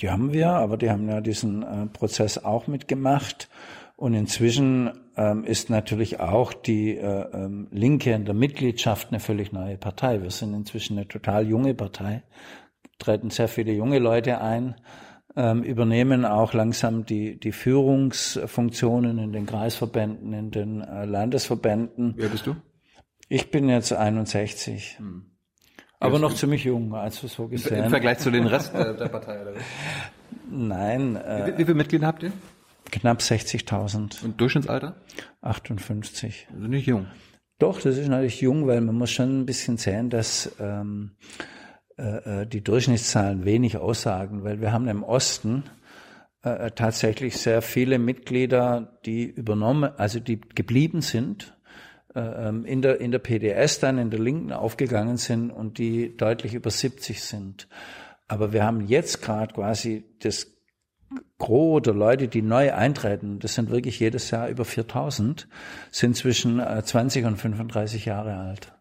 Die haben wir, aber die haben ja diesen äh, Prozess auch mitgemacht. Und inzwischen ähm, ist natürlich auch die äh, ähm, Linke in der Mitgliedschaft eine völlig neue Partei. Wir sind inzwischen eine total junge Partei, treten sehr viele junge Leute ein, ähm, übernehmen auch langsam die, die Führungsfunktionen in den Kreisverbänden, in den äh, Landesverbänden. Wer bist du? Ich bin jetzt 61. Hm. Aber noch ziemlich jung, also so gesehen. Im Vergleich zu den Rest der Partei, oder? Nein. Äh, wie, wie viele Mitglieder habt ihr? Knapp 60.000. Und Durchschnittsalter? 58. Also nicht jung. Doch, das ist natürlich jung, weil man muss schon ein bisschen sehen, dass ähm, äh, äh, die Durchschnittszahlen wenig aussagen, weil wir haben im Osten äh, tatsächlich sehr viele Mitglieder, die übernommen, also die geblieben sind, äh, ähm, in der, in der PDS dann in der Linken aufgegangen sind und die deutlich über 70 sind. Aber wir haben jetzt gerade quasi das Gros der Leute, die neu eintreten, das sind wirklich jedes Jahr über 4000, sind zwischen 20 äh, und 35 Jahre alt.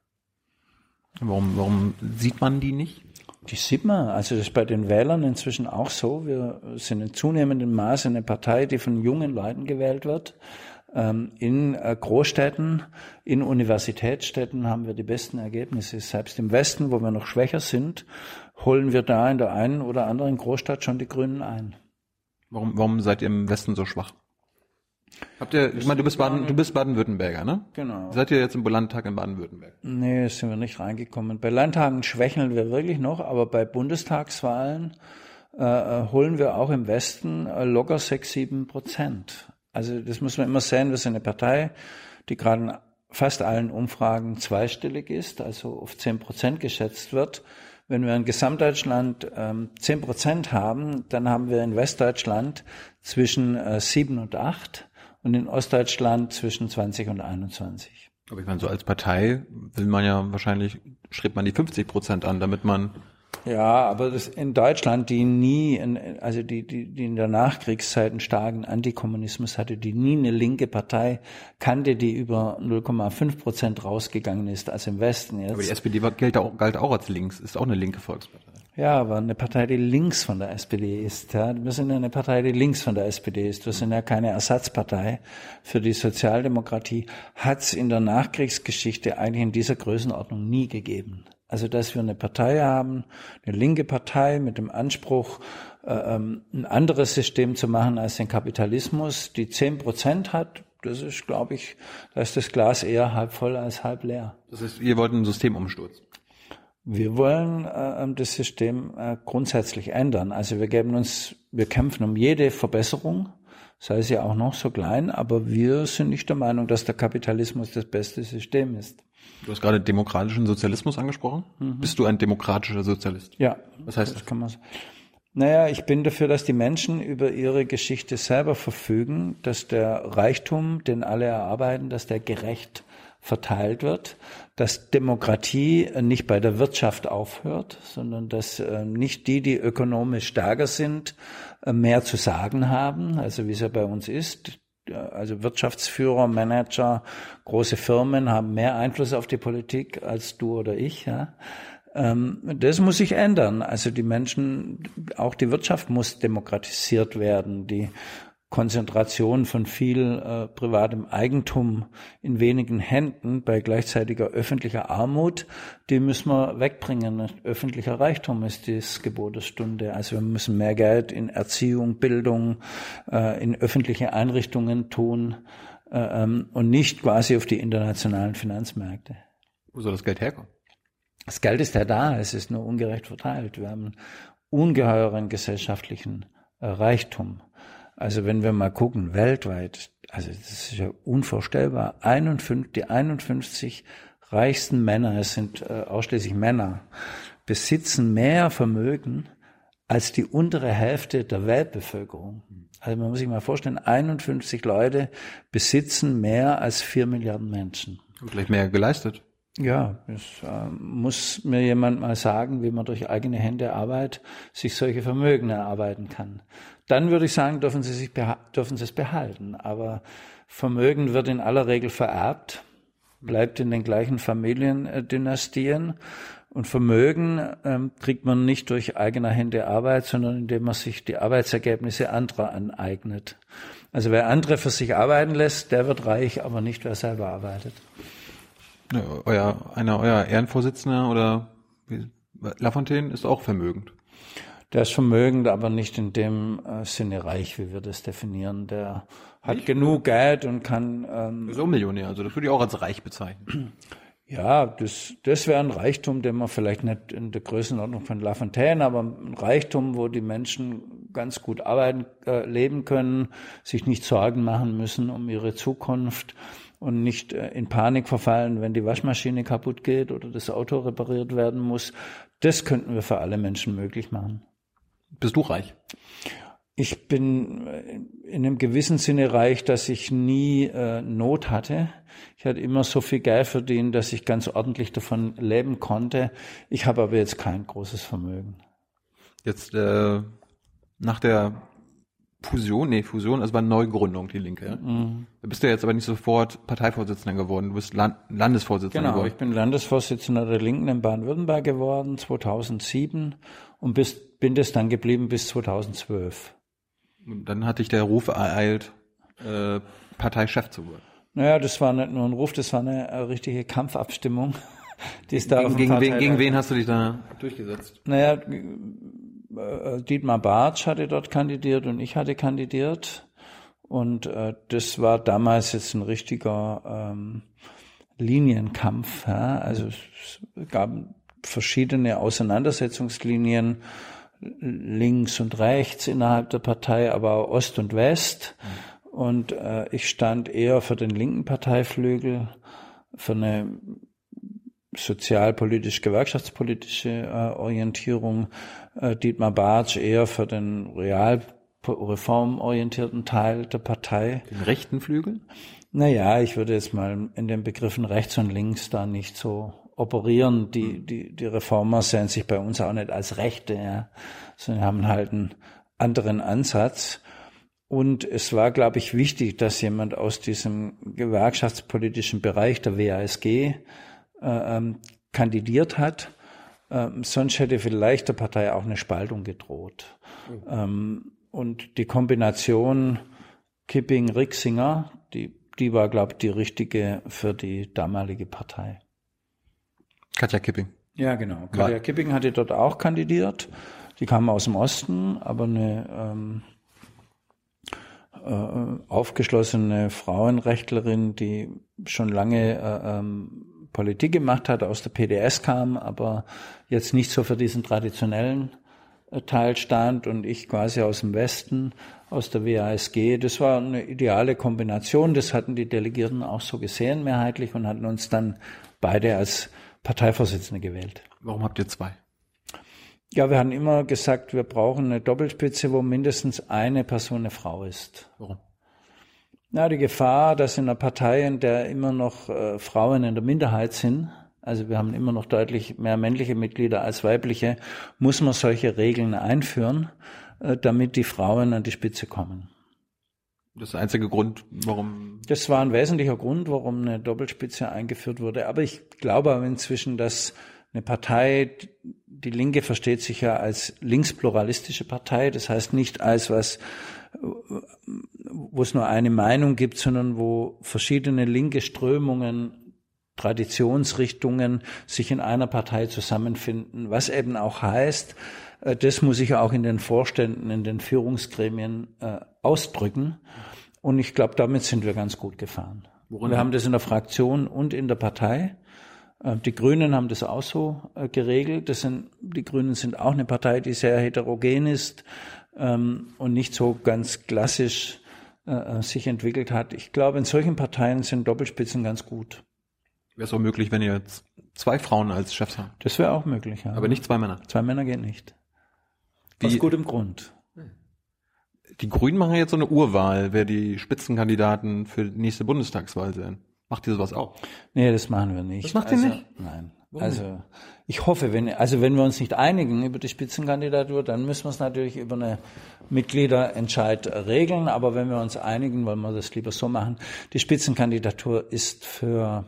Warum, warum sieht man die nicht? Die sieht man. Also das ist bei den Wählern inzwischen auch so. Wir sind in zunehmendem Maße eine Partei, die von jungen Leuten gewählt wird. Ähm, in äh, Großstädten, in Universitätsstädten haben wir die besten Ergebnisse. Selbst im Westen, wo wir noch schwächer sind, holen wir da in der einen oder anderen Großstadt schon die Grünen ein. Warum, warum seid ihr im Westen so schwach? Habt ihr, ich meine, du bist Baden, du bist Baden-Württemberger, ne? Genau. Seid ihr jetzt im Landtag in Baden-Württemberg? Nee, sind wir nicht reingekommen. Bei Landtagen schwächeln wir wirklich noch, aber bei Bundestagswahlen äh, äh, holen wir auch im Westen äh, locker sechs, sieben Prozent. Also das muss man immer sehen, wir sind eine Partei, die gerade in fast allen Umfragen zweistellig ist, also auf zehn Prozent geschätzt wird. Wenn wir in Gesamtdeutschland ähm, 10 Prozent haben, dann haben wir in Westdeutschland zwischen äh, 7 und 8 und in Ostdeutschland zwischen 20 und 21. Aber ich meine, so als Partei will man ja wahrscheinlich, strebt man die 50 Prozent an, damit man ja, aber das in Deutschland, die nie, also die, die, die in der Nachkriegszeit einen starken Antikommunismus hatte, die nie eine linke Partei kannte, die über 0,5 Prozent rausgegangen ist, als im Westen jetzt. Aber die SPD war, galt, auch, galt auch als links, ist auch eine linke Volkspartei. Ja, aber eine Partei, die links von der SPD ist. Ja. Wir sind eine Partei, die links von der SPD ist. Wir sind ja keine Ersatzpartei für die Sozialdemokratie. Hat es in der Nachkriegsgeschichte eigentlich in dieser Größenordnung nie gegeben. Also, dass wir eine Partei haben, eine linke Partei mit dem Anspruch, äh, ähm, ein anderes System zu machen als den Kapitalismus, die zehn Prozent hat, das ist, glaube ich, da ist das Glas eher halb voll als halb leer. Das heißt, ihr wollt einen Systemumsturz? Wir wollen äh, ähm, das System äh, grundsätzlich ändern. Also wir geben uns, wir kämpfen um jede Verbesserung, sei es ja auch noch so klein, aber wir sind nicht der Meinung, dass der Kapitalismus das beste System ist. Du hast gerade demokratischen Sozialismus angesprochen. Mhm. Bist du ein demokratischer Sozialist? Ja. Was heißt das? das? Kann man naja, ich bin dafür, dass die Menschen über ihre Geschichte selber verfügen, dass der Reichtum, den alle erarbeiten, dass der gerecht verteilt wird, dass Demokratie nicht bei der Wirtschaft aufhört, sondern dass äh, nicht die, die ökonomisch stärker sind, äh, mehr zu sagen haben, also wie es ja bei uns ist also Wirtschaftsführer, Manager, große Firmen haben mehr Einfluss auf die Politik als du oder ich. Ja. Ähm, das muss sich ändern. Also die Menschen, auch die Wirtschaft muss demokratisiert werden. Die Konzentration von viel äh, privatem Eigentum in wenigen Händen bei gleichzeitiger öffentlicher Armut, die müssen wir wegbringen. Öffentlicher Reichtum ist das Gebot der Stunde. Also wir müssen mehr Geld in Erziehung, Bildung, äh, in öffentliche Einrichtungen tun äh, ähm, und nicht quasi auf die internationalen Finanzmärkte. Wo soll das Geld herkommen? Das Geld ist ja da, es ist nur ungerecht verteilt. Wir haben ungeheuren gesellschaftlichen äh, Reichtum. Also wenn wir mal gucken, weltweit, also das ist ja unvorstellbar, 51, die 51 reichsten Männer, es sind äh, ausschließlich Männer, besitzen mehr Vermögen als die untere Hälfte der Weltbevölkerung. Also man muss sich mal vorstellen, 51 Leute besitzen mehr als vier Milliarden Menschen. Und vielleicht mehr geleistet. Ja, es äh, muss mir jemand mal sagen, wie man durch eigene Hände Arbeit sich solche Vermögen erarbeiten kann. Dann würde ich sagen, dürfen Sie, sich dürfen Sie es behalten. Aber Vermögen wird in aller Regel vererbt, bleibt in den gleichen Familiendynastien und Vermögen ähm, kriegt man nicht durch eigener Hände Arbeit, sondern indem man sich die Arbeitsergebnisse anderer aneignet. Also wer andere für sich arbeiten lässt, der wird reich, aber nicht wer selber arbeitet. Euer, einer euer Ehrenvorsitzender oder Lafontaine ist auch vermögend. Der ist vermögend, aber nicht in dem äh, Sinne reich, wie wir das definieren. Der hat nicht? genug Geld und kann. Ähm, so Millionär, also das würde ich auch als reich bezeichnen. Ja, das, das wäre ein Reichtum, den man vielleicht nicht in der Größenordnung von Lafontaine, aber ein Reichtum, wo die Menschen ganz gut arbeiten, äh, leben können, sich nicht Sorgen machen müssen um ihre Zukunft und nicht äh, in Panik verfallen, wenn die Waschmaschine kaputt geht oder das Auto repariert werden muss. Das könnten wir für alle Menschen möglich machen. Bist du reich? Ich bin äh, in einem gewissen Sinne reich, dass ich nie äh, Not hatte. Ich hatte immer so viel Geld verdient, dass ich ganz ordentlich davon leben konnte. Ich habe aber jetzt kein großes Vermögen. Jetzt äh, nach der Fusion, nee, Fusion, also war Neugründung, die Linke. Mhm. Da bist du jetzt aber nicht sofort Parteivorsitzender geworden, du bist Land Landesvorsitzender genau, geworden. Genau, ich bin Landesvorsitzender der Linken in Baden-Württemberg geworden, 2007 und bis, bin das dann geblieben bis 2012. Und dann hatte ich der Ruf ereilt, äh, Parteichef zu werden. Naja, das war nicht nur ein Ruf, das war eine äh, richtige Kampfabstimmung. Die ist da gegen, gegen, wen, gegen wen hast du dich da durchgesetzt? Naja, äh, Dietmar Bartsch hatte dort kandidiert und ich hatte kandidiert. Und äh, das war damals jetzt ein richtiger ähm, Linienkampf. Ja? Also es gab verschiedene Auseinandersetzungslinien links und rechts innerhalb der Partei, aber auch Ost und West. Und äh, ich stand eher für den linken Parteiflügel, für eine sozialpolitisch-gewerkschaftspolitische äh, Orientierung. Äh, Dietmar Bartsch eher für den real reformorientierten Teil der Partei. Den rechten Flügel? Naja, ich würde jetzt mal in den Begriffen rechts und links da nicht so operieren. Die, hm. die, die Reformer sehen sich bei uns auch nicht als Rechte, ja, sondern haben halt einen anderen Ansatz. Und es war, glaube ich, wichtig, dass jemand aus diesem gewerkschaftspolitischen Bereich der WASG ähm, kandidiert hat. Ähm, sonst hätte vielleicht der Partei auch eine Spaltung gedroht. Mhm. Ähm, und die Kombination Kipping-Rixinger, die, die war, glaube ich, die richtige für die damalige Partei. Katja Kipping. Ja, genau. Katja war. Kipping hatte dort auch kandidiert. Die kam aus dem Osten, aber eine ähm, äh, aufgeschlossene Frauenrechtlerin, die schon lange äh, ähm, Politik gemacht hat, aus der PDS kam, aber jetzt nicht so für diesen traditionellen äh, Teil stand und ich quasi aus dem Westen, aus der WASG. Das war eine ideale Kombination. Das hatten die Delegierten auch so gesehen mehrheitlich und hatten uns dann beide als Parteivorsitzende gewählt. Warum habt ihr zwei? Ja, wir haben immer gesagt, wir brauchen eine Doppelspitze, wo mindestens eine Person eine Frau ist. Warum? Na, die Gefahr, dass in einer Partei, in der immer noch äh, Frauen in der Minderheit sind, also wir haben immer noch deutlich mehr männliche Mitglieder als weibliche, muss man solche Regeln einführen, äh, damit die Frauen an die Spitze kommen. Das ist der einzige Grund, warum. Das war ein wesentlicher Grund, warum eine Doppelspitze eingeführt wurde. Aber ich glaube inzwischen, dass eine Partei, die Linke versteht sich ja als linkspluralistische Partei, das heißt nicht als was wo es nur eine Meinung gibt, sondern wo verschiedene linke Strömungen, Traditionsrichtungen sich in einer Partei zusammenfinden, was eben auch heißt, äh, das muss ich auch in den Vorständen, in den Führungsgremien äh, ausdrücken. Und ich glaube, damit sind wir ganz gut gefahren. Worin wir haben das in der Fraktion und in der Partei. Äh, die Grünen haben das auch so geregelt. Das sind, die Grünen sind auch eine Partei, die sehr heterogen ist, ähm, und nicht so ganz klassisch äh, sich entwickelt hat. Ich glaube, in solchen Parteien sind Doppelspitzen ganz gut. Wäre es auch möglich, wenn ihr jetzt zwei Frauen als Chefs habt? Das wäre auch möglich, ja. Aber nicht zwei Männer? Zwei Männer geht nicht. Wie- Aus gutem Grund. Die Grünen machen jetzt so eine Urwahl, wer die Spitzenkandidaten für die nächste Bundestagswahl sind. Macht ihr sowas auch? Nee, das machen wir nicht. Das macht ihr also, nicht? Nein. Warum also ich hoffe, wenn also wenn wir uns nicht einigen über die Spitzenkandidatur, dann müssen wir es natürlich über eine Mitgliederentscheid regeln. Aber wenn wir uns einigen, wollen wir das lieber so machen. Die Spitzenkandidatur ist für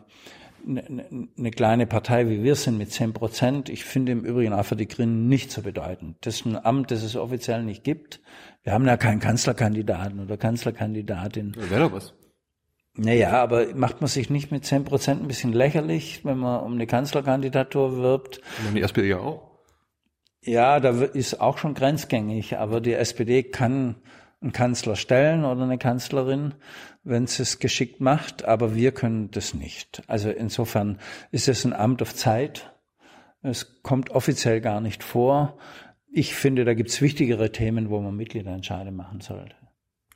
eine, eine- eine kleine Partei wie wir sind mit 10 Prozent. Ich finde im Übrigen auch für die Grünen nicht so bedeutend. Das ist ein Amt, das es offiziell nicht gibt. Wir haben ja keinen Kanzlerkandidaten oder Kanzlerkandidatin. Wäre doch was. Naja, aber macht man sich nicht mit 10 Prozent ein bisschen lächerlich, wenn man um eine Kanzlerkandidatur wirbt? Und die SPD ja auch. Ja, da ist auch schon grenzgängig, aber die SPD kann einen Kanzler stellen oder eine Kanzlerin, wenn sie es geschickt macht, aber wir können das nicht. Also insofern ist es ein Amt auf Zeit. Es kommt offiziell gar nicht vor. Ich finde, da gibt's wichtigere Themen, wo man Mitgliederentscheide machen sollte.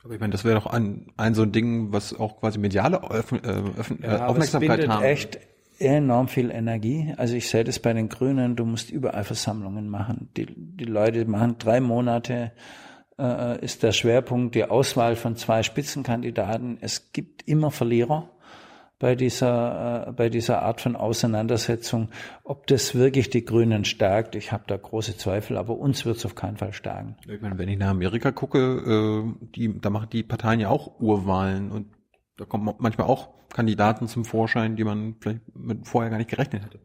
Aber ich meine, das wäre doch ein, ein so ein Ding, was auch quasi mediale Öffn, äh, Öffn, äh, Ja, aber Aufmerksamkeit haben. echt enorm viel Energie. Also ich sehe das bei den Grünen, du musst überall Versammlungen machen. Die, die Leute machen drei Monate, äh, ist der Schwerpunkt die Auswahl von zwei Spitzenkandidaten. Es gibt immer Verlierer bei dieser, äh, bei dieser Art von Auseinandersetzung. Ob das wirklich die Grünen stärkt, ich habe da große Zweifel, aber uns wird es auf keinen Fall stärken. Ich meine, wenn ich nach Amerika gucke, äh, die, da machen die Parteien ja auch Urwahlen und da kommen manchmal auch Kandidaten zum Vorschein, die man vielleicht mit vorher gar nicht gerechnet hätte.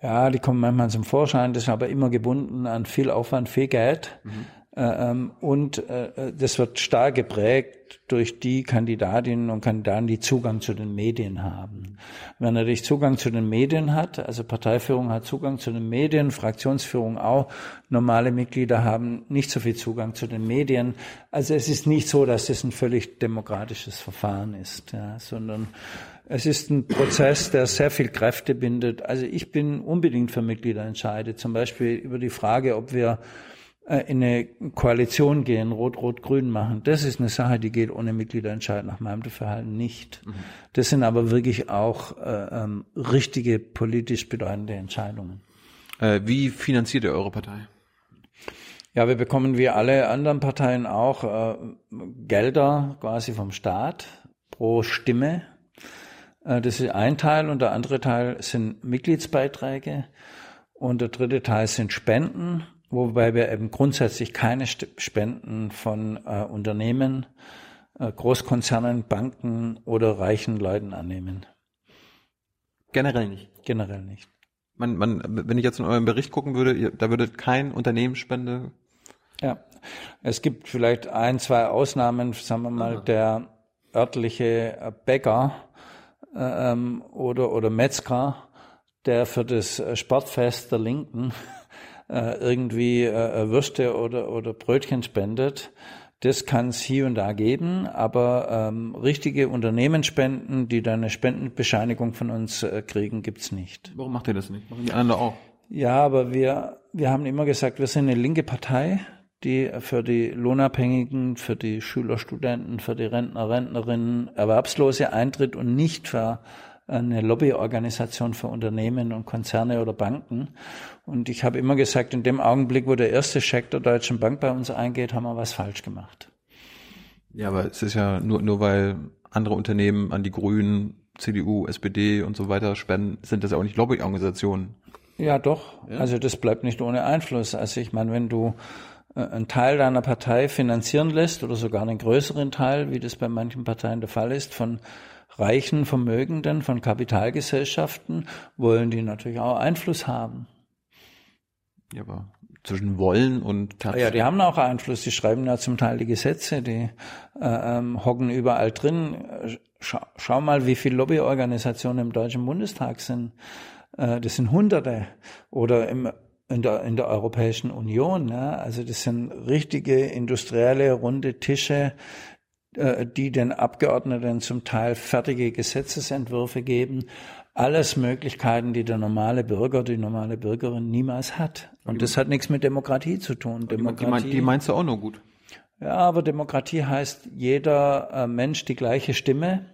Ja, die kommen manchmal zum Vorschein, das ist aber immer gebunden an viel Aufwand, viel Geld. Ähm, und äh, das wird stark geprägt durch die Kandidatinnen und Kandidaten, die Zugang zu den Medien haben. Wenn natürlich Zugang zu den Medien hat, also Parteiführung hat Zugang zu den Medien, Fraktionsführung auch, normale Mitglieder haben nicht so viel Zugang zu den Medien. Also es ist nicht so, dass es ein völlig demokratisches Verfahren ist, ja, sondern es ist ein Prozess, der sehr viel Kräfte bindet. Also ich bin unbedingt für Mitgliederentscheide, zum Beispiel über die Frage, ob wir äh, in eine Koalition gehen, Rot-Rot-Grün machen. Das ist eine Sache, die geht ohne Mitgliederentscheid nach meinem Dafürhalten nicht. Das sind aber wirklich auch äh, ähm, richtige politisch bedeutende Entscheidungen. Äh, wie finanziert ihr eure Partei? Ja, wir bekommen wie alle anderen Parteien auch äh, Gelder quasi vom Staat pro Stimme. Äh, das ist ein Teil und der andere Teil sind Mitgliedsbeiträge und der dritte Teil sind Spenden, wobei wir eben grundsätzlich keine Spenden von äh, Unternehmen, äh, Großkonzernen, Banken oder reichen Leuten annehmen. Generell nicht. Generell nicht. Man, man, wenn ich jetzt in euren Bericht gucken würde, ihr, da würde kein Unternehmensspende. Ja, es gibt vielleicht ein, zwei Ausnahmen, sagen wir mal, der örtliche Bäcker äh, ähm, oder, oder Metzger, der für das Sportfest der Linken äh, irgendwie äh, Würste oder, oder Brötchen spendet. Das kann es hier und da geben, aber ähm, richtige Unternehmensspenden, die dann eine Spendenbescheinigung von uns äh, kriegen, gibt's nicht. Warum macht ihr das nicht? Machen die anderen auch? Ja, aber wir, wir haben immer gesagt, wir sind eine linke Partei, die für die Lohnabhängigen, für die Schüler, Studenten, für die Rentner, Rentnerinnen, Erwerbslose eintritt und nicht für eine Lobbyorganisation für Unternehmen und Konzerne oder Banken. Und ich habe immer gesagt, in dem Augenblick, wo der erste Scheck der Deutschen Bank bei uns eingeht, haben wir was falsch gemacht. Ja, aber es ist ja nur, nur weil andere Unternehmen an die Grünen, CDU, SPD und so weiter spenden, sind das ja auch nicht Lobbyorganisationen. Ja, doch. Also das bleibt nicht ohne Einfluss. Also ich meine, wenn du äh, einen Teil deiner Partei finanzieren lässt oder sogar einen größeren Teil, wie das bei manchen Parteien der Fall ist, von reichen Vermögenden, von Kapitalgesellschaften, wollen die natürlich auch Einfluss haben. Ja, aber zwischen wollen und Ah Ja, die haben auch Einfluss. Die schreiben ja zum Teil die Gesetze, die äh, ähm, hocken überall drin. Schau, schau mal, wie viele Lobbyorganisationen im Deutschen Bundestag sind. Äh, das sind Hunderte. Oder im, in, der, in der Europäischen Union. Ja? Also das sind richtige industrielle runde Tische, die den Abgeordneten zum Teil fertige Gesetzesentwürfe geben. alles Möglichkeiten, die der normale Bürger, die normale Bürgerin niemals hat. Und das hat nichts mit Demokratie zu tun. Demokratie, die, meinst du auch nur gut. Ja, aber Demokratie heißt jeder äh, Mensch die gleiche Stimme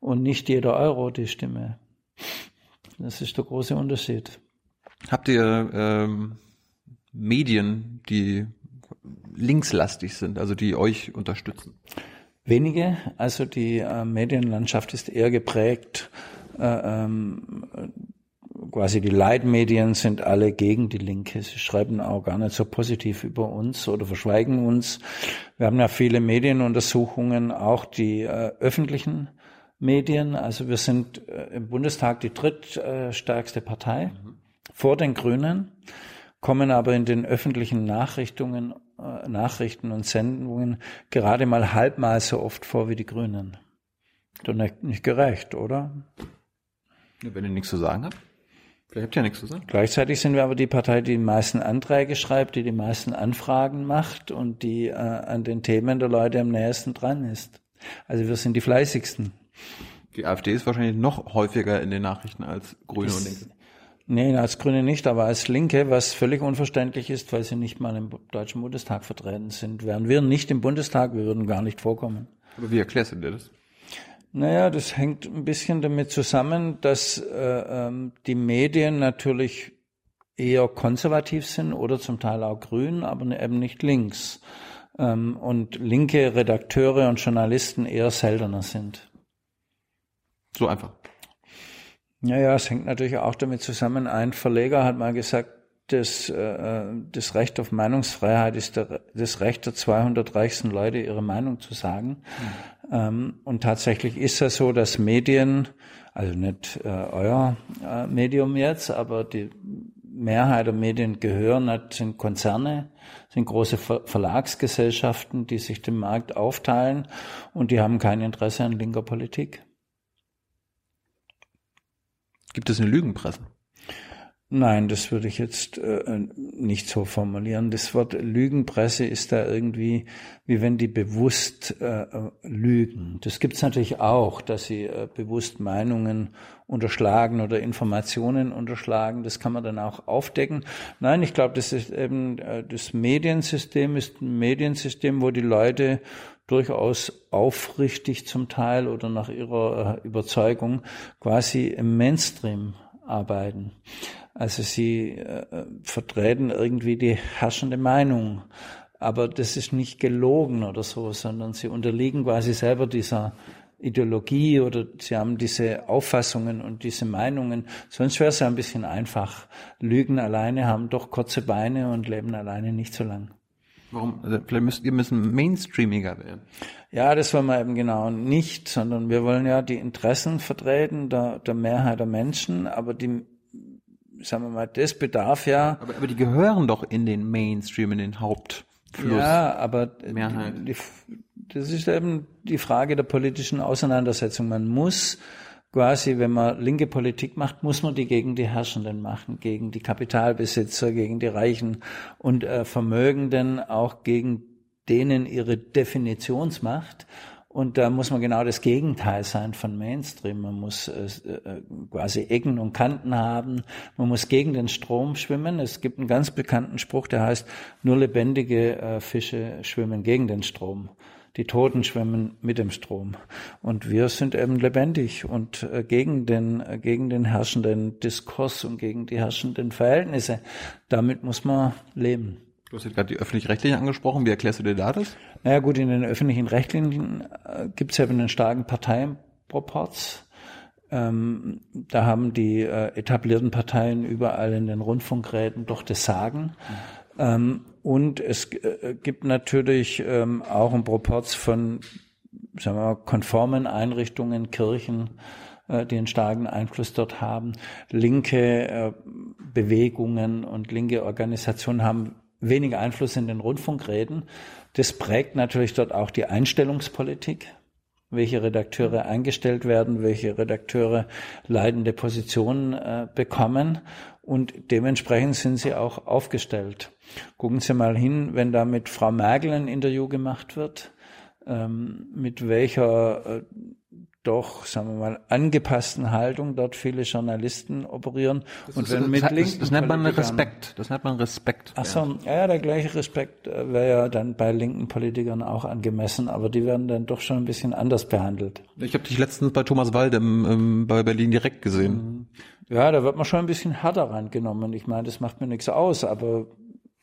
und nicht jeder Euro die Stimme. Das ist der große Unterschied. Habt ihr ähm, Medien, die linkslastig sind, also die euch unterstützen? Wenige. Also die äh, Medienlandschaft ist eher geprägt. Äh, ähm, quasi die Leitmedien sind alle gegen die Linke. Sie schreiben auch gar nicht so positiv über uns oder verschweigen uns. Wir haben ja viele Medienuntersuchungen, auch die äh, öffentlichen Medien. Also wir sind äh, im Bundestag die drittstärkste Partei mhm. vor den Grünen, kommen aber in den öffentlichen Nachrichtungen, Nachrichten und Sendungen gerade mal halbmal so oft vor wie die Grünen. Doch nicht, nicht gerecht, oder? Wenn ihr nichts zu sagen habt. Vielleicht habt ihr ja nichts zu sagen. Gleichzeitig sind wir aber die Partei, die die meisten Anträge schreibt, die die meisten Anfragen macht und die äh, an den Themen der Leute am nächsten dran ist. Also wir sind die fleißigsten. Die AfD ist wahrscheinlich noch häufiger in den Nachrichten als Grüne das, und Linke. Nee, als Grüne nicht, aber als Linke, was völlig unverständlich ist, weil sie nicht mal im Deutschen Bundestag vertreten sind. Wären wir nicht im Bundestag, wir würden gar nicht vorkommen. Aber wie erklärst du dir das? Naja, das hängt ein bisschen damit zusammen, dass äh, ähm, die Medien natürlich eher konservativ sind oder zum Teil auch grün, aber ne, eben nicht links. Ähm, und linke Redakteure und Journalisten eher seltener sind. So einfach. Ja, ja, es hängt natürlich auch damit zusammen. Ein Verleger hat mal gesagt, das, äh, das Recht auf Meinungsfreiheit ist der, das Recht der 200 reichsten Leute, ihre Meinung zu sagen. Mhm. Ähm, und tatsächlich ist es so, dass Medien, also nicht äh, euer äh, Medium jetzt, aber die Mehrheit der Medien gehören, sind Konzerne, sind große Ver Verlagsgesellschaften, die sich den Markt aufteilen und die haben kein Interesse an linker Politik. Gibt es eine Lügenpresse? Nein, das würde ich jetzt äh, nicht so formulieren. Das Wort Lügenpresse ist da irgendwie, wie wenn die bewusst äh, lügen. Das gibt's natürlich auch, dass sie äh, bewusst Meinungen unterschlagen oder Informationen unterschlagen. Das kann man dann auch aufdecken. Nein, ich glaube, das ist eben äh, das Mediensystem ist ein Mediensystem, wo die Leute durchaus aufrichtig zum Teil oder nach ihrer äh, Überzeugung quasi im Mainstream arbeiten. Also sie äh, vertreten irgendwie die herrschende Meinung. Aber das ist nicht gelogen oder so, sondern sie unterliegen quasi selber dieser Ideologie oder sie haben diese Auffassungen und diese Meinungen. Sonst wäre es ja ein bisschen einfach. Lügen alleine haben doch kurze Beine und leben alleine nicht so lang. Warum? Also vielleicht müsst ihr müssen mainstreamiger werden. Ja, das wollen wir eben genau nicht, sondern wir wollen ja die Interessen vertreten der, der Mehrheit der Menschen, aber die, sagen wir mal, das bedarf ja. Aber, aber die gehören doch in den Mainstream, in den Hauptfluss. Ja, aber Mehrheit. Die, das ist eben die Frage der politischen Auseinandersetzung. Man muss quasi, wenn man linke Politik macht, muss man die gegen die Herrschenden machen, gegen die Kapitalbesitzer, gegen die Reichen und äh, Vermögenden, auch gegen denen ihre Definitionsmacht. Und da muss man genau das Gegenteil sein von Mainstream. Man muss äh, äh, quasi Ecken und Kanten haben. Man muss gegen den Strom schwimmen. Es gibt einen ganz bekannten Spruch, der heißt, nur lebendige äh, Fische schwimmen gegen den Strom die Toten schwimmen mit dem Strom. Und wir sind eben lebendig und äh, gegen den, äh, gegen den herrschenden Diskurs und gegen die herrschenden Verhältnisse. Damit muss man leben. Du hast jetzt gerade die öffentlich-rechtlichen angesprochen. Wie erklärst du dir da das? Naja gut, in den öffentlichen Rechtlichen äh, gibt es eben einen starken Parteienproporz. Ähm, da haben die äh, etablierten Parteien überall in den Rundfunkräten doch das Sagen. Mhm. Ähm, und es äh, gibt natürlich ähm, auch einen Proporz von sagen wir mal, konformen Einrichtungen, Kirchen, äh, die einen starken Einfluss dort haben. Linke äh, Bewegungen und linke Organisationen haben weniger Einfluss in den Rundfunkräten. Das prägt natürlich dort auch die Einstellungspolitik welche Redakteure eingestellt werden, welche Redakteure leitende Positionen äh, bekommen und dementsprechend sind sie auch aufgestellt. Gucken Sie mal hin, wenn da mit Frau Merkel ein Interview gemacht wird, ähm, mit welcher äh, doch, sagen wir mal, angepassten Haltung dort viele Journalisten operieren. Das und wenn mit das, linken das nennt man Respekt. Das nennt man Respekt. Ach so, ja, der gleiche Respekt äh, wäre ja dann bei linken Politikern auch angemessen, aber die werden dann doch schon ein bisschen anders behandelt. Ich habe dich letztens bei Thomas Walde im, im, bei Berlin direkt gesehen. Ja, da wird man schon ein bisschen härter rangenommen. Ich meine, das macht mir nichts aus, aber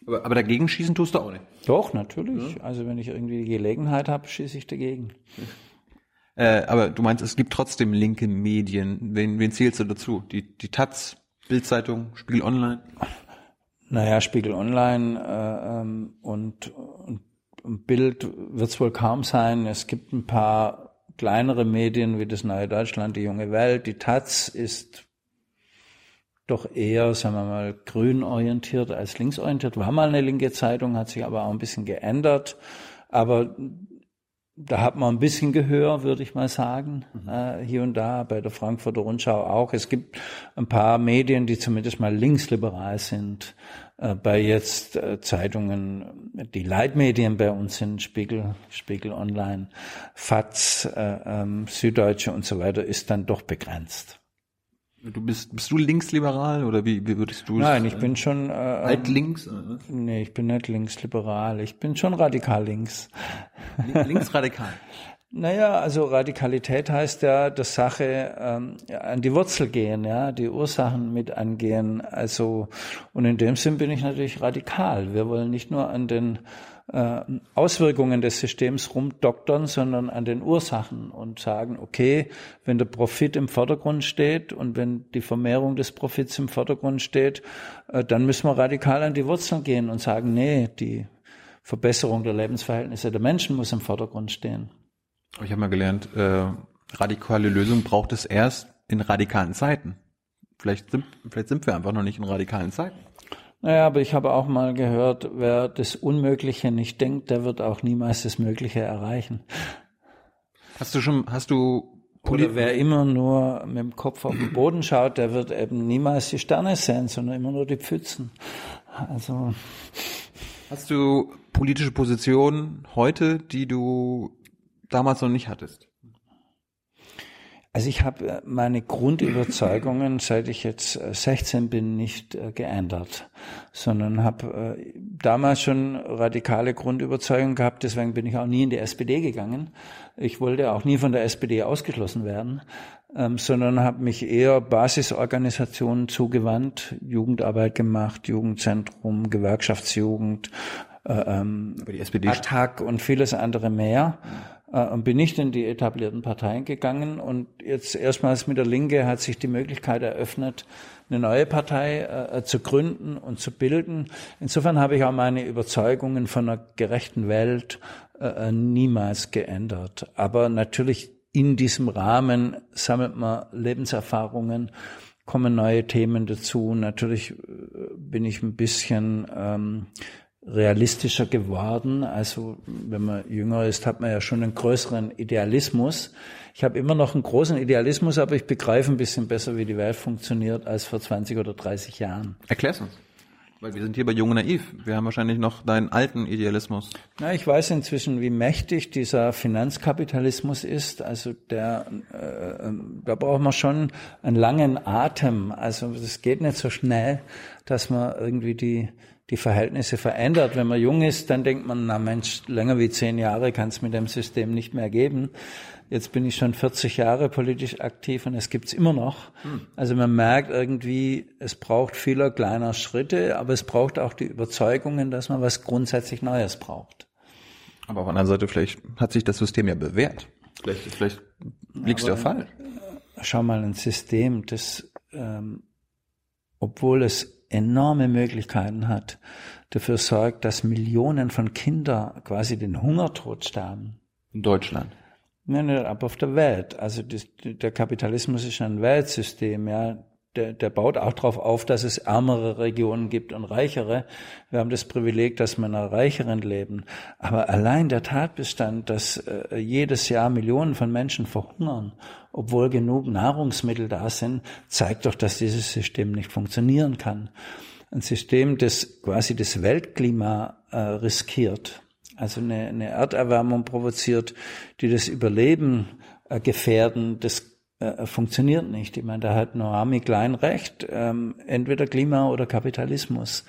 Aber, aber dagegen schießen tust du auch nicht. doch, natürlich. Also wenn ich irgendwie die Gelegenheit habe, schieße ich dagegen. Äh, aber du meinst, es gibt trotzdem linke Medien. Wen, wen zählst du dazu? Die, die Taz, Bildzeitung, Spiegel Online? Naja, Spiegel Online äh, ähm, und, und, und Bild wird es wohl kaum sein. Es gibt ein paar kleinere Medien wie das Neue Deutschland, die Junge Welt. Die Taz ist doch eher, sagen wir mal, grün orientiert als links orientiert. War mal eine linke Zeitung, hat sich aber auch ein bisschen geändert. Aber da hat man ein bisschen Gehör, würde ich mal sagen, äh, hier und da, bei der Frankfurter Rundschau auch. Es gibt ein paar Medien, die zumindest mal linksliberal sind. Äh, bei jetzt äh, Zeitungen, die Leitmedien bei uns sind Spiegel, Spiegel Online, FAZ, äh, ähm, Süddeutsche und so weiter, ist dann doch begrenzt. Du bist, bist du linksliberal oder wie, wie würdest du Nein, ich bin schon, äh, altlinks? äh, nee, ich bin nicht linksliberal, ich bin schon radikal links. Linksradikal. Naja, also Radikalität heißt ja, der Sache ähm, an die Wurzel gehen, ja, die Ursachen mit angehen. Also und in dem Sinn bin ich natürlich radikal. Wir wollen nicht nur an den äh, Auswirkungen des Systems rumdoktern, sondern an den Ursachen und sagen, okay, wenn der Profit im Vordergrund steht und wenn die Vermehrung des Profits im Vordergrund steht, äh, dann müssen wir radikal an die Wurzeln gehen und sagen, nee, die Verbesserung der Lebensverhältnisse der Menschen muss im Vordergrund stehen. Ich habe mal gelernt, äh, radikale Lösung braucht es erst in radikalen Zeiten. Vielleicht sind, vielleicht sind wir einfach noch nicht in radikalen Zeiten. Naja, aber ich habe auch mal gehört, wer das Unmögliche nicht denkt, der wird auch niemals das Mögliche erreichen. Hast du schon, hast du Oder wer immer nur mit dem Kopf auf den Boden schaut, der wird eben niemals die Sterne sehen, sondern immer nur die Pfützen. Also, Hast du politische Positionen heute, die du damals noch nicht hattest? Also ich habe meine Grundüberzeugungen, seit ich jetzt äh, 16 bin, nicht äh, geändert, sondern habe äh, damals schon radikale Grundüberzeugungen gehabt. Deswegen bin ich auch nie in die SPD gegangen. Ich wollte auch nie von der SPD ausgeschlossen werden, ähm, sondern habe mich eher Basisorganisationen zugewandt, Jugendarbeit gemacht, Jugendzentrum, Gewerkschaftsjugend, äh, ähm, Aber die SPD Attac und vieles andere mehr äh, und bin nicht in die etablierten Parteien gegangen. Und jetzt erstmals mit der Linke hat sich die Möglichkeit eröffnet, eine neue Partei äh, zu gründen und zu bilden. Insofern habe ich auch meine Überzeugungen von einer gerechten Welt äh, niemals geändert. Aber natürlich in diesem Rahmen sammelt man Lebenserfahrungen, kommen neue Themen dazu. Natürlich äh, bin ich ein bisschen ähm, realistischer geworden. Also wenn man jünger ist, hat man ja schon einen größeren Idealismus. Ich habe immer noch einen großen Idealismus, aber ich begreife ein bisschen besser, wie die Welt funktioniert, als vor 20 oder 30 Jahren. Erklär's uns. Weil wir sind hier bei Jung und Naiv. Wir haben wahrscheinlich noch deinen alten Idealismus. Na, ich weiß inzwischen, wie mächtig dieser Finanzkapitalismus ist. Also der, äh, da braucht man schon einen langen Atem. Also es geht nicht so schnell, dass man irgendwie die die Verhältnisse verändert. Wenn man jung ist, dann denkt man, na Mensch, länger wie zehn Jahre kann es mit dem System nicht mehr geben. Jetzt bin ich schon 40 Jahre politisch aktiv und es gibt's immer noch. Also man merkt irgendwie, es braucht vieler kleiner Schritte, aber es braucht auch die Überzeugungen, dass man was grundsätzlich Neues braucht. Aber auf der anderen Seite, vielleicht hat sich das System ja bewährt. Vielleicht, vielleicht liegst du ja falsch. Schau mal, ein System, das, ähm, obwohl es enorme Möglichkeiten hat, dafür sorgt, dass Millionen von Kindern quasi den Hungertod sterben. In Deutschland. Nein, nicht, aber auf der Welt. Also das, der Kapitalismus ist ein Weltsystem, ja. Der, der baut auch darauf auf, dass es ärmere Regionen gibt und reichere. Wir haben das Privileg, dass wir in einer reicheren leben. Aber allein der Tatbestand, dass äh, jedes Jahr Millionen von Menschen verhungern, obwohl genug Nahrungsmittel da sind, zeigt doch, dass dieses System nicht funktionieren kann. Ein System, das quasi das Weltklima äh, riskiert, also eine, eine Erderwärmung provoziert, die das Überleben äh, gefährden, das äh, funktioniert nicht. Ich meine, da hat Noami Klein recht, ähm, entweder Klima oder Kapitalismus.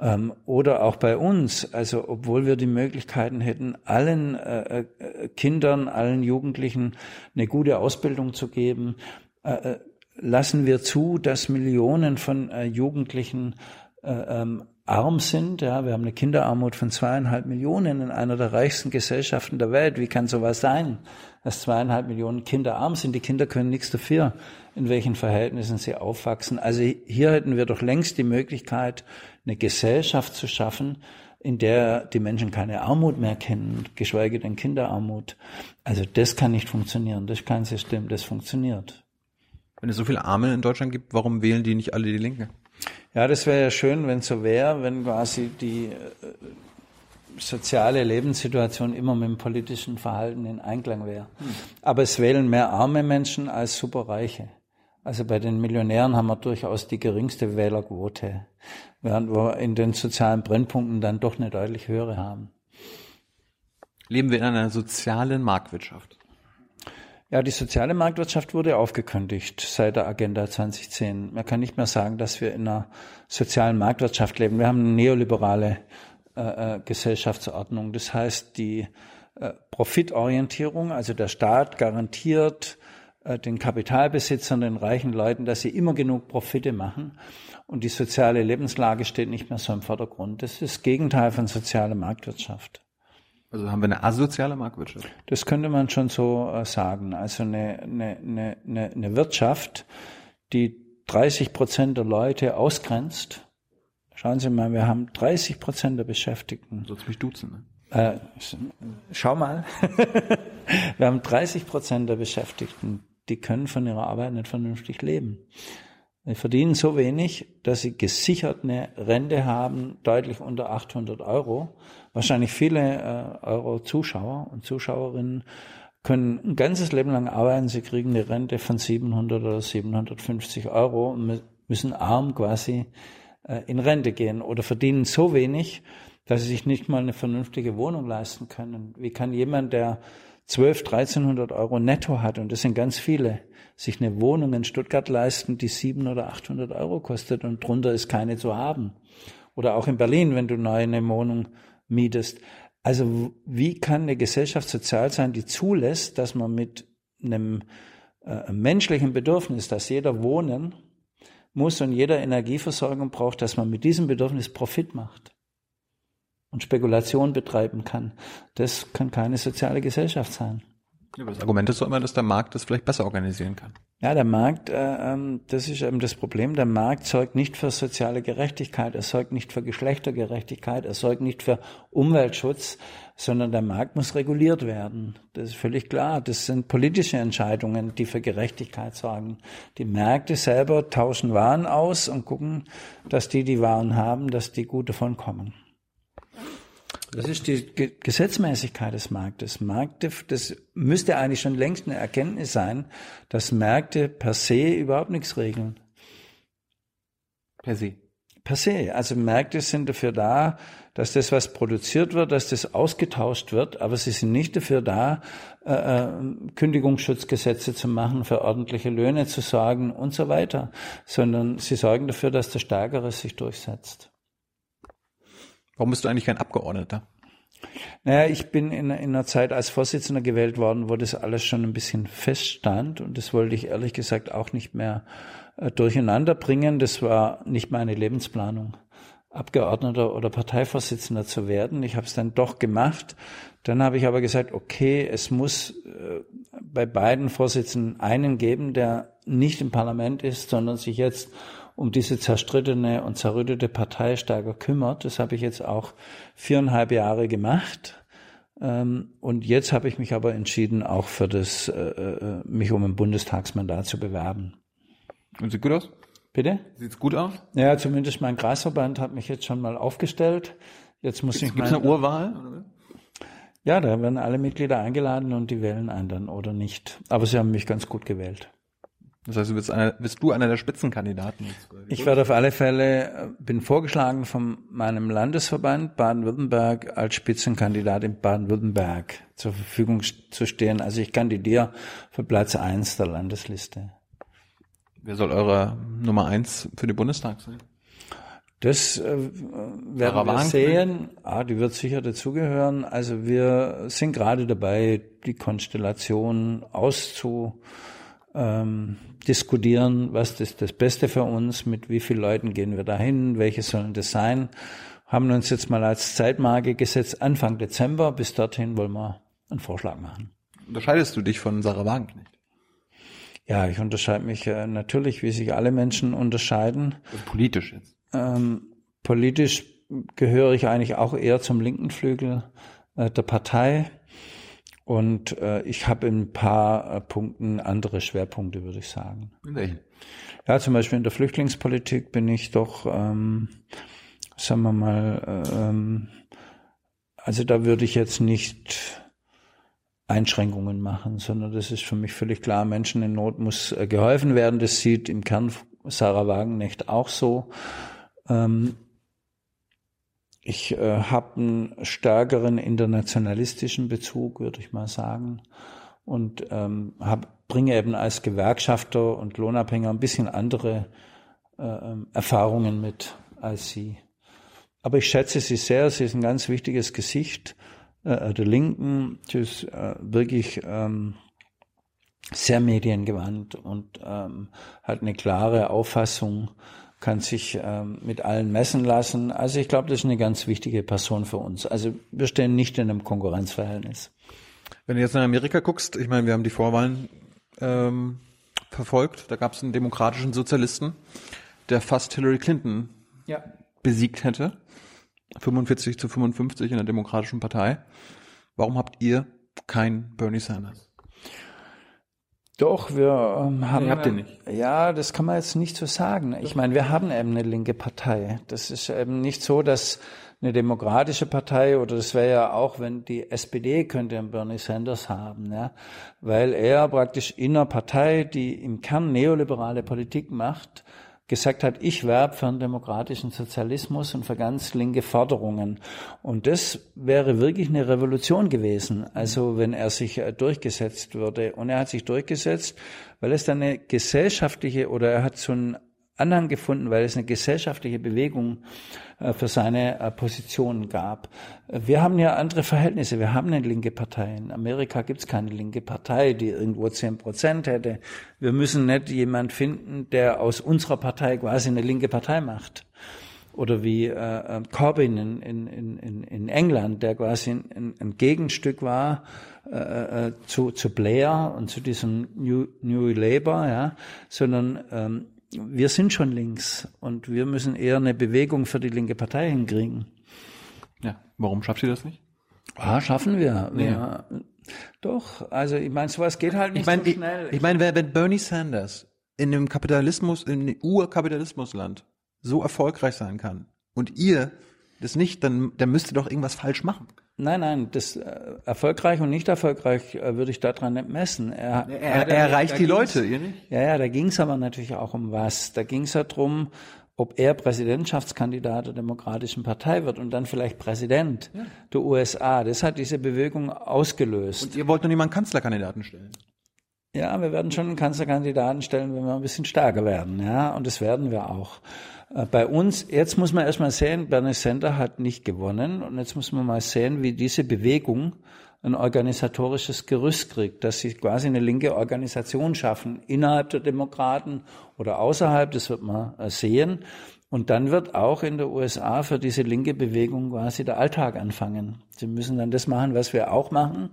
Ähm, oder auch bei uns, also obwohl wir die Möglichkeiten hätten, allen äh, äh, Kindern, allen Jugendlichen eine gute Ausbildung zu geben, äh, äh lassen wir zu, dass Millionen von äh, Jugendlichen ähm, arm sind. Ja, wir haben eine Kinderarmut von zweieinhalb Millionen in einer der reichsten Gesellschaften der Welt. Wie kann sowas sein, dass zweieinhalb Millionen Kinder arm sind? Die Kinder können nichts dafür, in welchen Verhältnissen sie aufwachsen. Also hier hätten wir doch längst die Möglichkeit, eine Gesellschaft zu schaffen, in der die Menschen keine Armut mehr kennen, geschweige denn Kinderarmut. Also das kann nicht funktionieren. Das ist kein System, das funktioniert. Wenn es so viele Arme in Deutschland gibt, warum wählen die nicht alle die Linke? Ja, das wäre ja schön, wenn so wäre, wenn quasi die äh, soziale Lebenssituation immer mit dem politischen Verhalten in Einklang wäre. Hm. Aber es wählen mehr arme Menschen als superreiche. Also bei den Millionären haben wir durchaus die geringste Wählerquote, während wir in den sozialen Brennpunkten dann doch eine deutlich höhere haben. Leben wir in einer sozialen Marktwirtschaft? Ja, die soziale Marktwirtschaft wurde aufgekündigt seit der Agenda 2010. Man kann nicht mehr sagen, dass wir in einer sozialen Marktwirtschaft leben. Wir haben eine neoliberale äh, äh, Gesellschaftsordnung. Das heißt, die äh, Profitorientierung, also der Staat garantiert äh, den Kapitalbesitzern, den reichen Leuten, dass sie immer genug Profite machen. Und die soziale Lebenslage steht nicht mehr so im Vordergrund. Das ist das Gegenteil von sozialer Marktwirtschaft. Also haben wir eine asoziale Marktwirtschaft? Das könnte man schon so äh, sagen. Also eine, eine, eine, eine Wirtschaft, die 30 Prozent der Leute ausgrenzt. Schauen Sie mal, wir haben 30 Prozent der Beschäftigten. Sollst mich duzen, ne? Äh, schau mal. wir haben 30 Prozent der Beschäftigten, die können von ihrer Arbeit nicht vernünftig leben. Sie verdienen so wenig, dass sie gesichert eine Rente haben, deutlich unter 800 Euro. Wahrscheinlich viele äh, Euro Zuschauer und Zuschauerinnen können ein ganzes Leben lang arbeiten. Sie kriegen eine Rente von 700 oder 750 Euro und müssen arm quasi äh, in Rente gehen oder verdienen so wenig, dass sie sich nicht mal eine vernünftige Wohnung leisten können. Wie kann jemand, der 12, 1300 Euro netto hat, und das sind ganz viele, sich eine Wohnung in Stuttgart leisten, die 700 oder 800 Euro kostet und drunter ist keine zu haben. Oder auch in Berlin, wenn du neu eine Wohnung mietest. Also wie kann eine Gesellschaft sozial sein, die zulässt, dass man mit einem äh, menschlichen Bedürfnis, dass jeder wohnen muss und jeder Energieversorgung braucht, dass man mit diesem Bedürfnis Profit macht und Spekulation betreiben kann. Das kann keine soziale Gesellschaft sein. Ja, das Argument ist doch immer, dass der Markt das vielleicht besser organisieren kann. Ja, der Markt, äh, ähm, das ist eben das Problem. Der Markt sorgt nicht für soziale Gerechtigkeit, er sorgt nicht für Geschlechtergerechtigkeit, er sorgt nicht für Umweltschutz, sondern der Markt muss reguliert werden. Das ist völlig klar. Das sind politische Entscheidungen, die für Gerechtigkeit sorgen. Die Märkte selber tauschen Waren aus und gucken, dass die, die Waren haben, dass die gut davon kommen. Das ist die Gesetzmäßigkeit des Marktes. Märkte, das müsste eigentlich schon längst eine Erkenntnis sein, dass Märkte per se überhaupt nichts regeln. Per se. Per se. Also Märkte sind dafür da, dass das, was produziert wird, dass das ausgetauscht wird, aber sie sind nicht dafür da, äh, äh Kündigungsschutzgesetze zu machen, für ordentliche Löhne zu sorgen und so weiter, sondern sie sorgen dafür, dass der Stärkere sich durchsetzt. Warum bist du eigentlich kein Abgeordneter? Naja, ich bin in, in einer Zeit als Vorsitzender gewählt worden, wo das alles schon ein bisschen feststand und das wollte ich ehrlich gesagt auch nicht mehr äh, durcheinander bringen. Das war nicht meine Lebensplanung, Abgeordneter oder Parteivorsitzender zu werden. Ich habe es dann doch gemacht. Dann habe ich aber gesagt, okay, es muss äh, bei beiden Vorsitzenden einen geben, der nicht im Parlament ist, sondern sich jetzt um diese zerstrittene und zerrüttete Partei stärker kümmert. Das habe ich jetzt auch viereinhalb Jahre gemacht. Ähm, und jetzt habe ich mich aber entschieden, auch für das, äh, äh, mich um ein Bundestagsmandat zu bewerben. Und sieht gut aus? Bitte? Sieht's gut aus? Ja, zumindest mein Kreisverband hat mich jetzt schon mal aufgestellt. Jetzt muss Gibt's, ich gibt's eine Urwahl? Ja, da werden alle Mitglieder eingeladen und die wählen einen dann oder nicht. Aber sie haben mich ganz gut gewählt. Das heißt, du bist, einer, bist du einer der Spitzenkandidaten? Ich werde auf alle Fälle, äh, bin vorgeschlagen von meinem Landesverband Baden-Württemberg als Spitzenkandidat in Baden-Württemberg zur Verfügung zu stehen. Also ich kandidiere für Platz eins der Landesliste. Wer soll eure Nummer eins für den Bundestag sein? Das äh, werden wir sehen. Ah, die wird sicher dazugehören. Also wir sind gerade dabei, die Konstellation auszu ähm, diskutieren, was ist das Beste für uns, mit wie vielen Leuten gehen wir dahin, welche sollen das sein. Haben uns jetzt mal als Zeitmarke gesetzt, Anfang Dezember, bis dorthin wollen wir einen Vorschlag machen. Unterscheidest du dich von Sarah Wagenknecht? Ja, ich unterscheide mich äh, natürlich, wie sich alle Menschen unterscheiden. Also politisch jetzt? Ähm, politisch gehöre ich eigentlich auch eher zum linken Flügel äh, der Partei. Und äh, ich habe in ein paar äh, Punkten andere Schwerpunkte, würde ich sagen. In welchen? Ja, zum Beispiel in der Flüchtlingspolitik bin ich doch, ähm, sagen wir mal, äh, ähm, also da würde ich jetzt nicht Einschränkungen machen, sondern das ist für mich völlig klar, Menschen in Not muss äh, geholfen werden. Das sieht im Kern Sarah Wagenknecht auch so. Ähm, ich äh, habe einen stärkeren internationalistischen Bezug, würde ich mal sagen. Und ähm, hab, bringe eben als Gewerkschafter und Lohnabhänger ein bisschen andere äh, ähm, Erfahrungen mit als Sie. Aber ich schätze Sie sehr. Sie ist ein ganz wichtiges Gesicht äh, der Linken. Sie ist äh, wirklich ähm, sehr mediengewandt und ähm, hat eine klare Auffassung kann sich ähm, mit allen messen lassen. Also ich glaube, das ist eine ganz wichtige Person für uns. Also wir stehen nicht in einem Konkurrenzverhältnis. Wenn du jetzt nach Amerika guckst, ich meine, wir haben die Vorwahlen ähm, verfolgt, da gab es einen demokratischen Sozialisten, der fast Hillary Clinton ja. besiegt hätte. 45 zu 55 in der Demokratischen Partei. Warum habt ihr kein Bernie Sanders? Doch, wir ähm, haben. Nee, habt ihr nicht? Ja, das kann man jetzt nicht so sagen. Ich meine, wir haben eben eine linke Partei. Das ist eben nicht so, dass eine demokratische Partei oder das wäre ja auch, wenn die SPD könnte einen Bernie Sanders haben, ja, weil er praktisch in einer Partei, die im Kern neoliberale Politik macht, gesagt hat, ich werbe für einen demokratischen Sozialismus und für ganz linke Forderungen. Und das wäre wirklich eine Revolution gewesen, also wenn er sich äh, durchgesetzt würde. Und er hat sich durchgesetzt, weil es dann eine gesellschaftliche oder er hat so einen Anhang gefunden, weil es eine gesellschaftliche Bewegung äh, für seine äh, Position gab. Wir haben ja andere Verhältnisse. Wir haben eine linke Partei. In Amerika gibt es keine linke Partei, die irgendwo zehn Prozent hätte. Wir müssen nicht jemand finden, der aus unserer Partei quasi eine linke Partei macht. Oder wie äh, äh Corbyn in, in, in, in England, der quasi ein, ein Gegenstück war äh, äh, zu, zu Blair und zu diesem New, New Labour, ja, sondern ähm, wir sind schon links und wir müssen eher eine Bewegung für die linke Partei hinkriegen. Ja, warum schafft ihr das nicht? Ah, schaffen wir. Nee. Ja. Doch, also ich meine, sowas geht halt nicht ich mein, so schnell. Ich, ich meine, wenn Bernie Sanders in einem Kapitalismus, in einem Urkapitalismusland so erfolgreich sein kann und ihr das nicht, dann, dann müsst ihr doch irgendwas falsch machen. Nein, nein, das äh, erfolgreich und nicht erfolgreich äh, würde ich daran nicht messen. Er, er, er, er erreicht die Leute, ihr nicht? Ja, ja, da ging es aber natürlich auch um was. Da ging es ja drum, ob er Präsidentschaftskandidat der Demokratischen Partei wird und dann vielleicht Präsident ja. der USA. Das hat diese Bewegung ausgelöst. Und ihr wollt noch niemanden Kanzlerkandidaten stellen? Ja, wir werden schon einen Kanzlerkandidaten stellen, wenn wir ein bisschen stärker werden, ja, und das werden wir auch. Äh, bei uns, jetzt muss man erstmal sehen, Bernie Sanders hat nicht gewonnen und jetzt muss man mal sehen, wie diese Bewegung ein organisatorisches Gerüst kriegt, dass sie quasi eine linke Organisation schaffen, innerhalb der Demokraten oder außerhalb, das wird man äh, sehen. Und dann wird auch in der USA für diese linke Bewegung quasi der Alltag anfangen. Sie müssen dann das machen, was wir auch machen,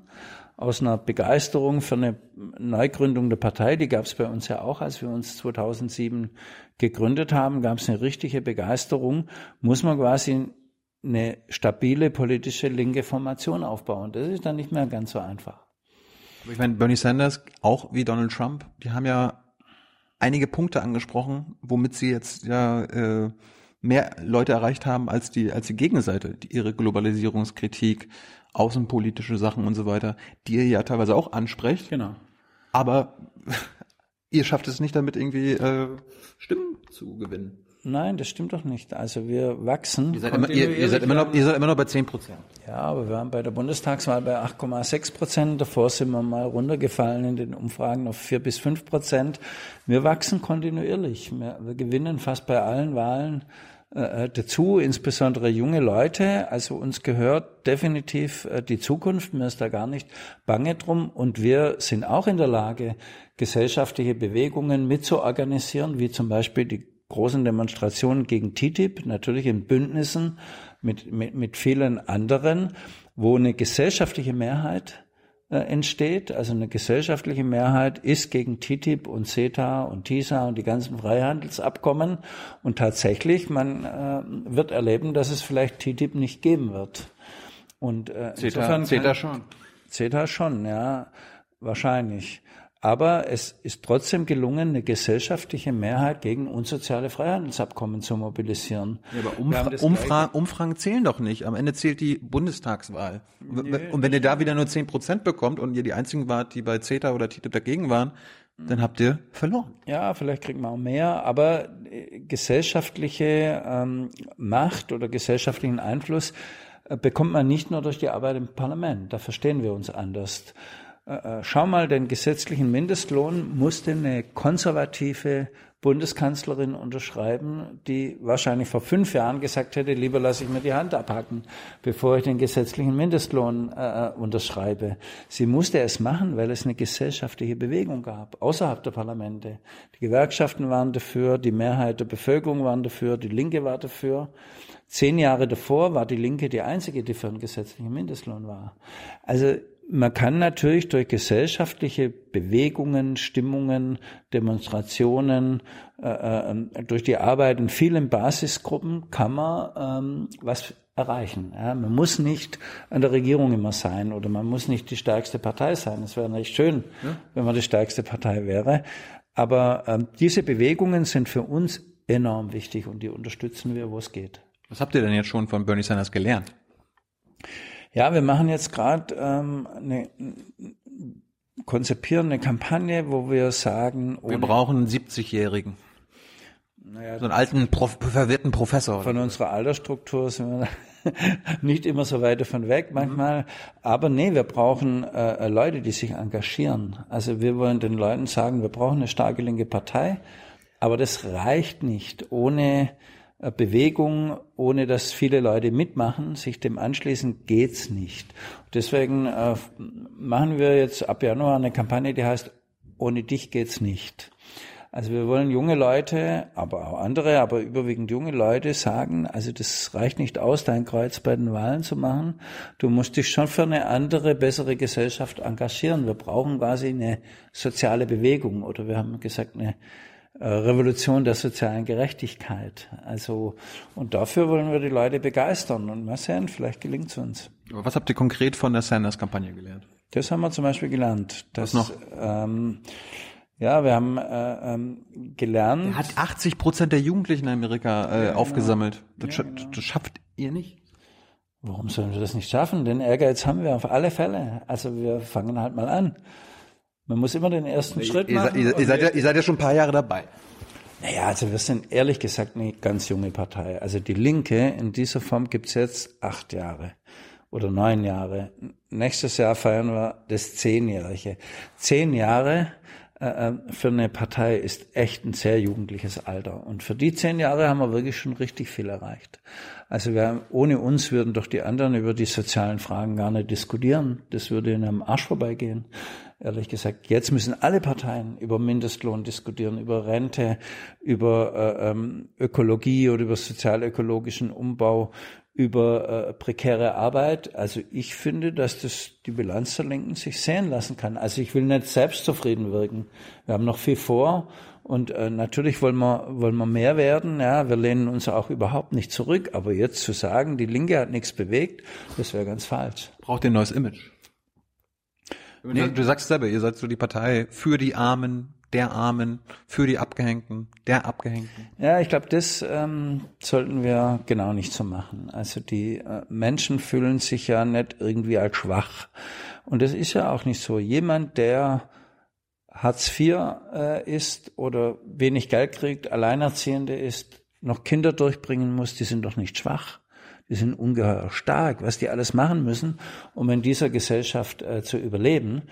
aus einer Begeisterung für eine Neugründung der Partei, die gab es bei uns ja auch, als wir uns 2007 gegründet haben, gab es eine richtige Begeisterung, muss man quasi eine stabile politische linke Formation aufbauen. Das ist dann nicht mehr ganz so einfach. Ich meine, Bernie Sanders, auch wie Donald Trump, die haben ja einige Punkte angesprochen, womit sie jetzt ja äh, mehr Leute erreicht haben als die als die Gegenseite, die ihre Globalisierungskritik, außenpolitische Sachen und so weiter, die ihr ja teilweise auch ansprecht. Genau. Aber ihr schafft es nicht damit irgendwie äh, Stimmen zu gewinnen. Nein, das stimmt doch nicht. Also wir wachsen. Ihr seid, immer, ihr, ihr seid immer, noch, ihr seid immer noch bei 10 Prozent. Ja, aber wir waren bei der Bundestagswahl bei 8,6 Prozent. Davor sind wir mal runtergefallen in den Umfragen auf 4 bis 5 Prozent. Wir wachsen kontinuierlich. Wir, wir gewinnen fast bei allen Wahlen äh, dazu, insbesondere junge Leute. Also uns gehört definitiv äh, die Zukunft. Mir ist da gar nicht bange drum. Und wir sind auch in der Lage, gesellschaftliche Bewegungen mitzuorganisieren, wie zum Beispiel die großen Demonstrationen gegen TTIP, natürlich in Bündnissen mit, mit, mit vielen anderen, wo eine gesellschaftliche Mehrheit äh, entsteht. Also eine gesellschaftliche Mehrheit ist gegen TTIP und CETA und TISA und die ganzen Freihandelsabkommen. Und tatsächlich, man äh, wird erleben, dass es vielleicht TTIP nicht geben wird. Und äh, CETA, insofern CETA schon. CETA schon, ja, wahrscheinlich. Aber es ist trotzdem gelungen, eine gesellschaftliche Mehrheit gegen unsoziale Freihandelsabkommen zu mobilisieren. Ja, aber Umfra Umfra Umfragen zählen doch nicht. Am Ende zählt die Bundestagswahl. Nee, und wenn ihr da wieder nur zehn Prozent bekommt und ihr die einzigen wart, die bei CETA oder TTIP dagegen waren, dann habt ihr verloren. Ja, vielleicht kriegt man auch mehr, aber äh, gesellschaftliche ähm, Macht oder gesellschaftlichen Einfluss äh, bekommt man nicht nur durch die Arbeit im Parlament. Da verstehen wir uns anders. Äh, äh, schau mal, den gesetzlichen Mindestlohn musste eine konservative Bundeskanzlerin unterschreiben, die wahrscheinlich vor fünf Jahren gesagt hätte, lieber lasse ich mir die Hand abhacken, bevor ich den gesetzlichen Mindestlohn äh, äh, unterschreibe. Sie musste es machen, weil es eine gesellschaftliche Bewegung gab, außerhalb der Parlamente. Die Gewerkschaften waren dafür, die Mehrheit der Bevölkerung waren dafür, die Linke war dafür. Zehn Jahre davor war die Linke die einzige, die für einen gesetzlichen Mindestlohn war. Also man kann natürlich durch gesellschaftliche Bewegungen, Stimmungen, Demonstrationen, äh, äh, durch die Arbeit in vielen Basisgruppen kann man ähm, was erreichen. Ja, man muss nicht an der Regierung immer sein oder man muss nicht die stärkste Partei sein. Es wäre nicht schön, ja. wenn man die stärkste Partei wäre. Aber ähm, diese Bewegungen sind für uns enorm wichtig und die unterstützen wir, wo es geht. Was habt ihr denn jetzt schon von Bernie Sanders gelernt? Ja, wir machen jetzt gerade ähm, eine konzipieren eine Kampagne, wo wir sagen, wir brauchen einen 70-Jährigen. Naja, so einen alten, Prof verwirrten Professor. Von unserer Altersstruktur sind wir nicht immer so weit davon weg manchmal. Mhm. Aber nee, wir brauchen äh, Leute, die sich engagieren. Also wir wollen den Leuten sagen, wir brauchen eine starke linke Partei. Aber das reicht nicht ohne äh, Bewegung, ohne dass viele Leute mitmachen, sich dem anschließen, geht's nicht. Deswegen äh, machen wir jetzt ab Januar eine Kampagne, die heißt Ohne dich geht's nicht. Also wir wollen junge Leute, aber auch andere, aber überwiegend junge Leute sagen, also das reicht nicht aus, dein Kreuz bei den Wahlen zu machen. Du musst dich schon für eine andere, bessere Gesellschaft engagieren. Wir brauchen quasi eine soziale Bewegung oder wir haben gesagt, eine äh, Revolution der sozialen Gerechtigkeit. Also, und dafür wollen wir die Leute begeistern und mal sehen, vielleicht gelingt es uns. Aber was habt ihr konkret von der Sanders-Kampagne gelernt? Das haben wir zum Beispiel gelernt. Dass, was noch? Ähm, ja, wir haben äh, ähm, gelernt. Er hat 80 Prozent der Jugendlichen in Amerika äh, ja, genau. aufgesammelt. Das, ja, genau. das schafft ihr nicht? Warum sollen wir das nicht schaffen? Den Ehrgeiz haben wir auf alle Fälle. Also wir fangen halt mal an. Man muss immer den ersten ihr, Schritt machen. Ihr, ihr, seid ja, ihr seid ja schon ein paar Jahre dabei. Naja, also wir sind ehrlich gesagt eine ganz junge Partei. Also die Linke in dieser Form gibt's jetzt acht Jahre oder neun Jahre. Nächstes Jahr feiern wir das Zehnjährige. Zehn Jahre äh, äh, für eine Partei ist echt ein sehr jugendliches Alter. Und für die zehn Jahre haben wir wirklich schon richtig viel erreicht. Also wir, ohne uns würden doch die anderen über die sozialen Fragen gar nicht diskutieren. Das würde ihnen am Arsch vorbeigehen ehrlich gesagt. Jetzt müssen alle Parteien über Mindestlohn diskutieren, über Rente, über äh, ähm, Ökologie oder über sozialökologischen Umbau, über äh, prekäre Arbeit. Also ich finde, dass das die Bilanz der Linken sich sehen lassen kann. Also ich will nicht selbstzufrieden wirken. Wir haben noch viel vor und äh, natürlich wollen wir, wollen wir mehr werden. Ja, wir lehnen uns auch überhaupt nicht zurück. Aber jetzt zu sagen, die Linke hat nichts bewegt, das wäre ganz falsch. Braucht ihr ein neues Image? Nee. Du sagst selber, ihr seid so die Partei für die Armen, der Armen, für die Abgehängten, der Abgehängten. Ja, ich glaube, das ähm, sollten wir genau nicht so machen. Also die äh, Menschen fühlen sich ja nicht irgendwie als schwach. Und das ist ja auch nicht so. Jemand, der Hartz IV äh, ist oder wenig Geld kriegt, Alleinerziehende ist, noch Kinder durchbringen muss, die sind doch nicht schwach. Die sind ungeheuer stark, was die alles machen müssen, um in dieser Gesellschaft äh, zu überleben.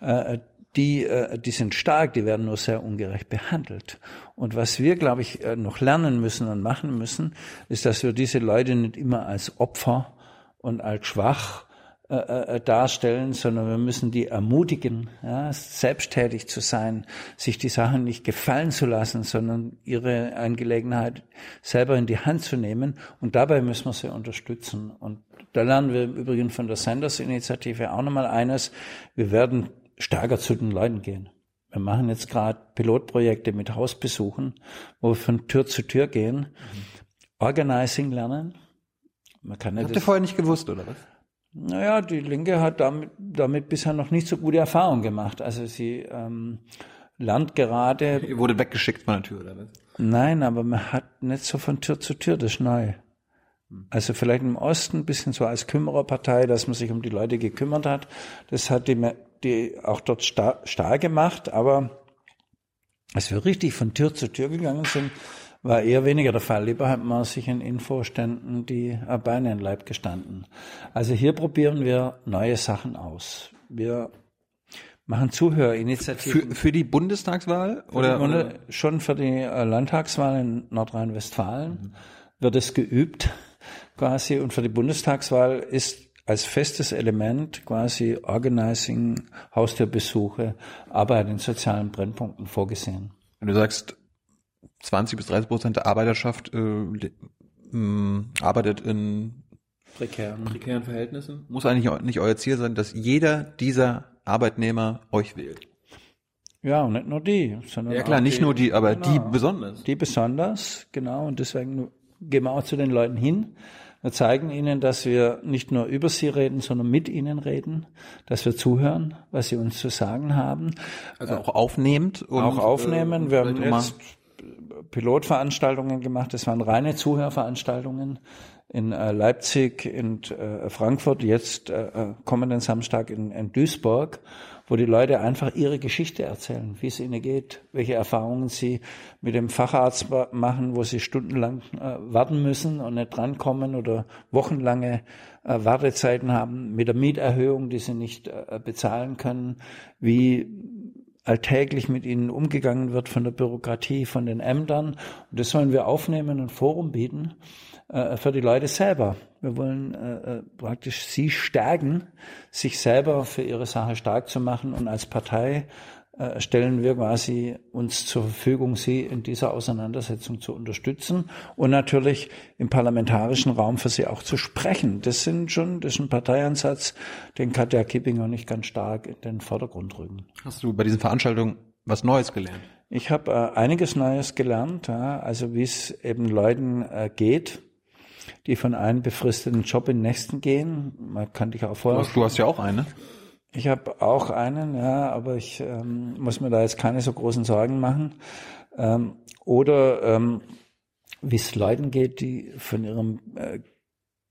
Äh, die, äh, die sind stark, die werden nur sehr ungerecht behandelt. Und was wir, glaube ich, äh, noch lernen müssen und machen müssen, ist, dass wir diese Leute nicht immer als Opfer und als schwach äh, äh, darstellen, sondern wir müssen die ermutigen, ja, selbsttätig zu sein, sich die Sachen nicht gefallen zu lassen, sondern ihre Angelegenheit selber in die Hand zu nehmen. Und dabei müssen wir sie unterstützen. Und da lernen wir im Übrigen von der Sanders-Initiative auch nochmal eines. Wir werden stärker zu den Leuten gehen. Wir machen jetzt gerade Pilotprojekte mit Hausbesuchen, wo wir von Tür zu Tür gehen, mhm. Organizing lernen. Man kann ja Habt ihr vorher nicht gewusst, oder was? Naja, die Linke hat damit, damit bisher noch nicht so gute Erfahrungen gemacht. Also sie ähm, lernt gerade. Ihr wurde weggeschickt von der Tür, oder was? Nein, aber man hat nicht so von Tür zu Tür, das ist neu. Also vielleicht im Osten ein bisschen so als Kümmererpartei, dass man sich um die Leute gekümmert hat. Das hat die, die auch dort star stark gemacht, aber als wir richtig von Tür zu Tür gegangen sind, war eher weniger der Fall. Lieber hat man sich in Infoständen die Beine in den Leib gestanden. Also hier probieren wir neue Sachen aus. Wir machen Zuhörinitiativen. Für, für die Bundestagswahl? Oder, oder? Schon für die äh, Landtagswahl in Nordrhein-Westfalen mhm. wird es geübt quasi und für die Bundestagswahl ist als festes Element quasi Organizing, Haustürbesuche, Arbeit in sozialen Brennpunkten vorgesehen. Du sagst, 20 bis 30 Prozent der Arbeiterschaft äh, arbeitet in prekären. prekären Verhältnissen. Muss eigentlich nicht euer Ziel sein, dass jeder dieser Arbeitnehmer euch wählt. Ja, und nicht nur die, sondern ja klar, nicht die, nur die, aber genau, die besonders. Die besonders, genau. Und deswegen gehen wir auch zu den Leuten hin. Wir zeigen ihnen, dass wir nicht nur über sie reden, sondern mit ihnen reden, dass wir zuhören, was sie uns zu sagen haben. Also auch aufnehmend. Und, auch aufnehmen. Wir haben jetzt Pilotveranstaltungen gemacht. Das waren reine Zuhörveranstaltungen in äh, Leipzig, in äh, Frankfurt, jetzt äh, äh, kommenden Samstag in, in Duisburg, wo die Leute einfach ihre Geschichte erzählen, wie es ihnen geht, welche Erfahrungen sie mit dem Facharzt machen, wo sie stundenlang äh, warten müssen und nicht drankommen oder wochenlange äh, Wartezeiten haben, mit der Mieterhöhung, die sie nicht äh, bezahlen können, wie alltäglich mit ihnen umgegangen wird von der Bürokratie, von den Ämtern. Und das sollen wir aufnehmen und Forum bieten äh, für die Leute selber. Wir wollen äh, äh, praktisch sie stärken, sich selber für ihre Sache stark zu machen und als Partei äh, stellen wir quasi uns zur Verfügung, Sie in dieser Auseinandersetzung zu unterstützen und natürlich im parlamentarischen Raum für Sie auch zu sprechen. Das sind schon, das ist ein Parteiansatz, den Katja Kippinger nicht ganz stark in den Vordergrund rücken. Hast du bei diesen Veranstaltungen was Neues gelernt? Ich habe äh, einiges Neues gelernt, ja, also wie es eben Leuten äh, geht, die von einem befristeten Job in den nächsten gehen. Man kann dich auch vorher. Du hast, du hast ja auch eine. Ich habe auch einen, ja, aber ich ähm, muss mir da jetzt keine so großen Sorgen machen. Ähm, oder ähm, wie es Leuten geht, die von ihrem äh,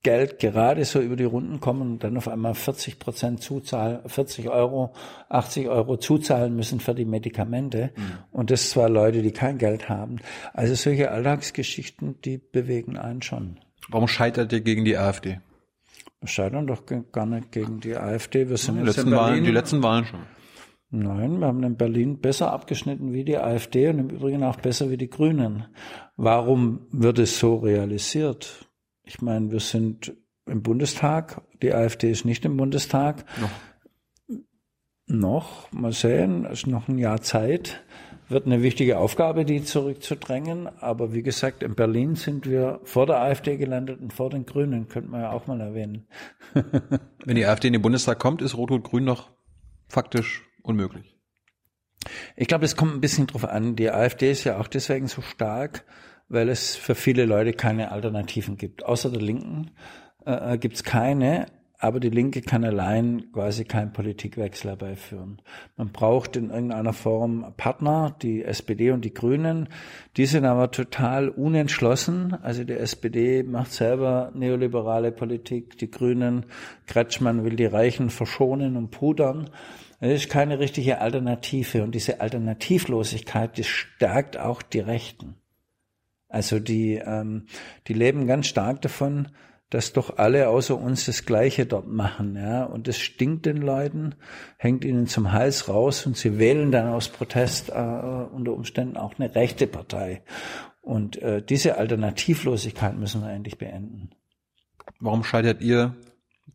Geld gerade so über die Runden kommen und dann auf einmal 40 Prozent zuzahlen, 40 Euro, 80 Euro zuzahlen müssen für die Medikamente. Mhm. Und das zwar Leute, die kein Geld haben. Also solche Alltagsgeschichten, die bewegen einen schon. Warum scheitert ihr gegen die AfD? Wir scheitern doch gar nicht gegen die AfD. Wir sind die, letzten Wahlen, die letzten Wahlen schon. Nein, wir haben in Berlin besser abgeschnitten wie die AfD und im Übrigen auch besser wie die Grünen. Warum wird es so realisiert? Ich meine, wir sind im Bundestag, die AfD ist nicht im Bundestag. Noch. Noch, mal sehen, es ist noch ein Jahr Zeit wird eine wichtige Aufgabe, die zurückzudrängen. Aber wie gesagt, in Berlin sind wir vor der AfD gelandet und vor den Grünen, könnte man ja auch mal erwähnen. Wenn die AfD in den Bundestag kommt, ist Rot-Rot-Grün noch faktisch unmöglich. Ich glaube, es kommt ein bisschen drauf an. Die AfD ist ja auch deswegen so stark, weil es für viele Leute keine Alternativen gibt. Außer der Linken äh, gibt es keine. Aber die Linke kann allein quasi keinen Politikwechsel herbeiführen. Man braucht in irgendeiner Form Partner, die SPD und die Grünen. Die sind aber total unentschlossen. Also die SPD macht selber neoliberale Politik, die Grünen, Kretschmann will die Reichen verschonen und pudern. Das ist keine richtige Alternative. Und diese Alternativlosigkeit, die stärkt auch die Rechten. Also die, ähm, die leben ganz stark davon, dass doch alle außer uns das Gleiche dort machen, ja. Und das stinkt den Leuten, hängt ihnen zum Hals raus und sie wählen dann aus Protest äh, unter Umständen auch eine rechte Partei. Und äh, diese Alternativlosigkeit müssen wir endlich beenden. Warum scheitert ihr,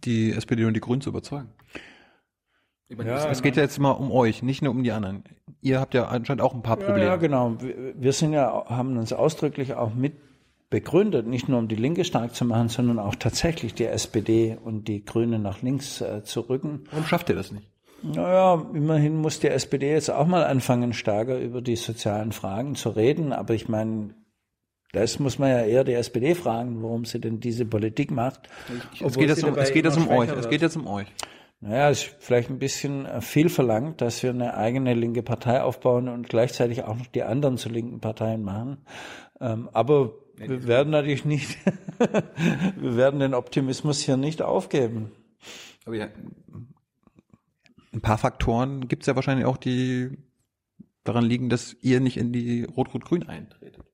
die SPD und die Grünen zu überzeugen? Ja, es geht ja jetzt mal um euch, nicht nur um die anderen. Ihr habt ja anscheinend auch ein paar Probleme. Ja, ja genau. Wir sind ja, haben uns ausdrücklich auch mit begründet, nicht nur um die Linke stark zu machen, sondern auch tatsächlich die SPD und die Grünen nach links äh, zu rücken. Warum schafft ihr das nicht? Naja, immerhin muss die SPD jetzt auch mal anfangen, stärker über die sozialen Fragen zu reden. Aber ich meine, das muss man ja eher die SPD fragen, warum sie denn diese Politik macht. Ich, es, geht jetzt um, es geht jetzt um euch. Es geht jetzt um euch. Naja, es ist vielleicht ein bisschen äh, viel verlangt, dass wir eine eigene linke Partei aufbauen und gleichzeitig auch noch die anderen zu linken Parteien machen. Ähm, aber wir werden natürlich nicht, wir werden den Optimismus hier nicht aufgeben. Aber ja, ein paar Faktoren gibt es ja wahrscheinlich auch, die daran liegen, dass ihr nicht in die Rot-Rot-Grün eintretet.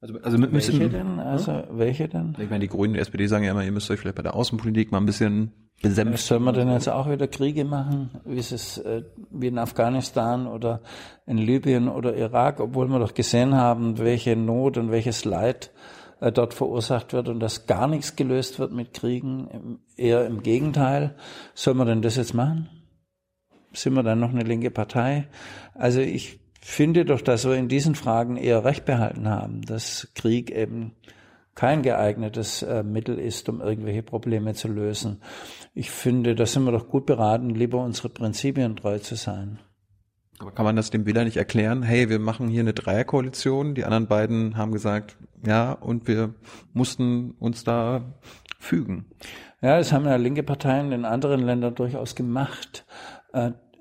Also, also mit welche müssen, denn? Also hm? welche denn? Ich meine, die Grünen, die SPD sagen ja immer, ihr müsst euch vielleicht bei der Außenpolitik mal ein bisschen besänftigen. Sollen wir denn jetzt auch wieder Kriege machen, wie es äh, wie in Afghanistan oder in Libyen oder Irak, obwohl wir doch gesehen haben, welche Not und welches Leid äh, dort verursacht wird und dass gar nichts gelöst wird mit Kriegen, eher im Gegenteil. Sollen wir denn das jetzt machen? Sind wir dann noch eine linke Partei? Also ich finde doch, dass wir in diesen Fragen eher Recht behalten haben, dass Krieg eben kein geeignetes äh, Mittel ist, um irgendwelche Probleme zu lösen. Ich finde, da sind wir doch gut beraten, lieber unsere Prinzipien treu zu sein. Aber kann man das dem Wähler nicht erklären? Hey, wir machen hier eine Dreierkoalition. Die anderen beiden haben gesagt, ja, und wir mussten uns da fügen. Ja, das haben ja linke Parteien in anderen Ländern durchaus gemacht.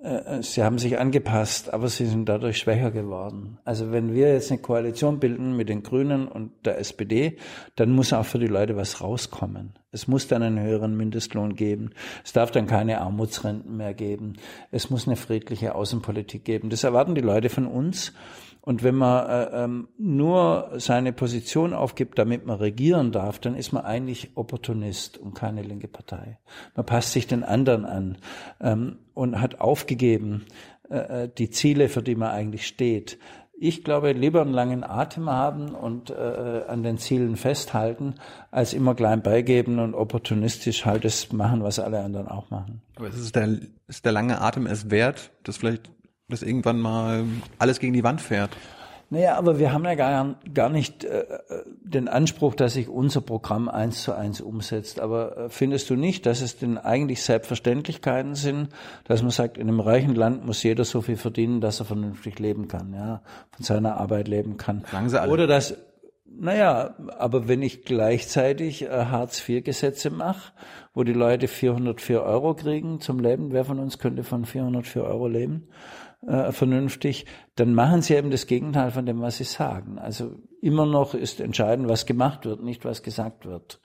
Äh, äh, sie haben sich angepasst, aber sie sind dadurch schwächer geworden. Also wenn wir jetzt eine Koalition bilden mit den Grünen und der SPD, dann muss auch für die Leute was rauskommen. Es muss dann einen höheren Mindestlohn geben. Es darf dann keine Armutsrenten mehr geben. Es muss eine friedliche Außenpolitik geben. Das erwarten die Leute von uns. Und wenn man äh, ähm, nur seine Position aufgibt, damit man regieren darf, dann ist man eigentlich Opportunist und keine linke Partei. Man passt sich den anderen an ähm, und hat aufgegeben äh, äh die Ziele, für die man eigentlich steht. Ich glaube, lieber einen langen Atem haben und äh, an den Zielen festhalten, als immer klein beigeben und opportunistisch halt das machen, was alle anderen auch machen. Aber ist der, ist der lange Atem es wert, das vielleicht dass irgendwann mal alles gegen die Wand fährt. Naja, aber wir haben ja gar, gar nicht äh, den Anspruch, dass sich unser Programm eins zu eins umsetzt. Aber äh, findest du nicht, dass es denn eigentlich Selbstverständlichkeiten sind, dass man sagt, in einem reichen Land muss jeder so viel verdienen, dass er vernünftig leben kann, ja, von seiner Arbeit leben kann. Sagen Sie alle. Oder dass, naja, aber wenn ich gleichzeitig äh, Hartz-IV-Gesetze mache, wo die Leute 404 Euro kriegen zum Leben, wer von uns könnte von 404 Euro leben? Äh, vernünftig, dann machen sie eben das Gegenteil von dem, was sie sagen. Also immer noch ist entscheidend, was gemacht wird, nicht was gesagt wird.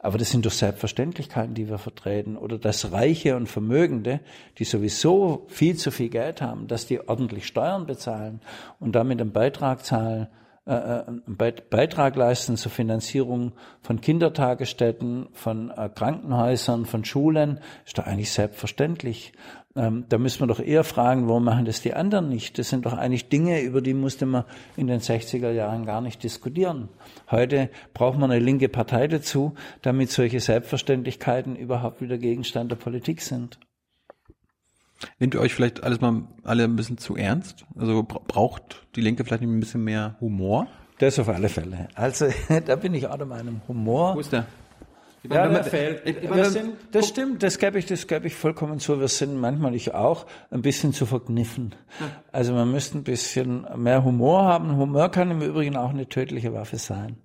Aber das sind doch Selbstverständlichkeiten, die wir vertreten. Oder dass Reiche und Vermögende, die sowieso viel zu viel Geld haben, dass die ordentlich Steuern bezahlen und damit einen Beitrag zahlen, äh, äh einen Beitrag leisten zur Finanzierung von Kindertagesstätten, von äh, Krankenhäusern, von Schulen, ist doch eigentlich selbstverständlich. Ähm, da müssen wir doch eher fragen, warum machen das die anderen nicht? Das sind doch eigentlich Dinge, über die musste man in den 60er Jahren gar nicht diskutieren. Heute braucht man eine linke Partei dazu, damit solche Selbstverständlichkeiten überhaupt wieder Gegenstand der Politik sind. Nehmt ihr euch vielleicht alles mal alle ein bisschen zu ernst? Also braucht die Linke vielleicht ein bisschen mehr Humor? Das auf alle Fälle. Also da bin ich auch der Meinung, Humor. Wo ist der? Ja, der fehlt. Wir sind, das stimmt, das gebe ich, das gebe ich vollkommen zu. Wir sind manchmal ich auch ein bisschen zu verkniffen. Also man müsste ein bisschen mehr Humor haben. Humor kann im Übrigen auch eine tödliche Waffe sein.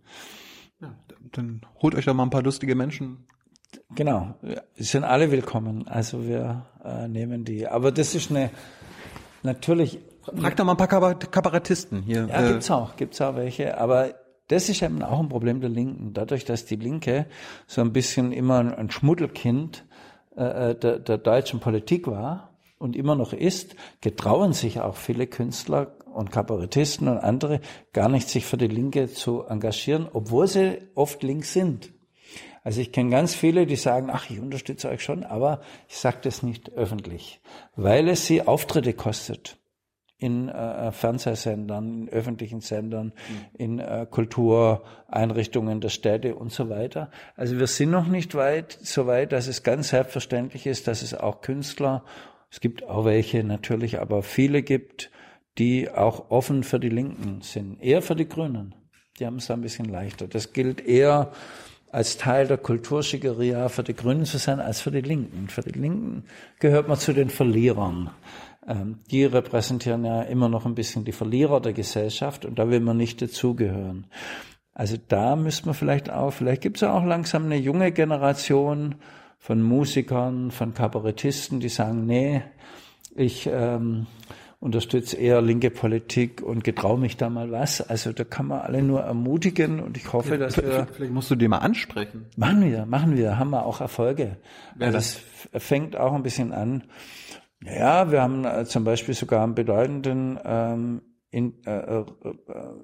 Ja, dann holt euch doch mal ein paar lustige Menschen Genau, sie sind alle willkommen. Also wir äh, nehmen die. Aber das ist eine natürlich. Frag doch mal ein paar Kabarettisten hier. Ja, äh, gibt's auch, gibt's auch welche. Aber das ist eben auch ein Problem der Linken. Dadurch, dass die Linke so ein bisschen immer ein Schmuddelkind äh, äh, der, der deutschen Politik war und immer noch ist, getrauen sich auch viele Künstler und Kabarettisten und andere gar nicht, sich für die Linke zu engagieren, obwohl sie oft links sind. Also ich kenne ganz viele, die sagen, ach, ich unterstütze euch schon, aber ich sage das nicht öffentlich, weil es sie Auftritte kostet in äh, Fernsehsendern, in öffentlichen Sendern, mhm. in äh, Kultureinrichtungen der Städte und so weiter. Also wir sind noch nicht weit, so weit, dass es ganz selbstverständlich ist, dass es auch Künstler, es gibt auch welche natürlich, aber viele gibt, die auch offen für die Linken sind, eher für die Grünen. Die haben es da ein bisschen leichter. Das gilt eher als Teil der Kulturschickeria für die Grünen zu sein als für die Linken. Für die Linken gehört man zu den Verlierern. Ähm, die repräsentieren ja immer noch ein bisschen die Verlierer der Gesellschaft und da will man nicht dazugehören. Also da müsste man vielleicht auch, vielleicht gibt es ja auch langsam eine junge Generation von Musikern, von Kabarettisten, die sagen, nee, ich ähm, unterstütze eher linke Politik und getraue mich da mal was. Also da kann man alle nur ermutigen und ich hoffe, dass wir... Vielleicht musst du die mal ansprechen. Machen wir, machen wir, haben wir auch Erfolge. Ja, also das fängt auch ein bisschen an. Ja, wir haben äh, zum Beispiel sogar einen bedeutenden ähm, in, äh, äh, äh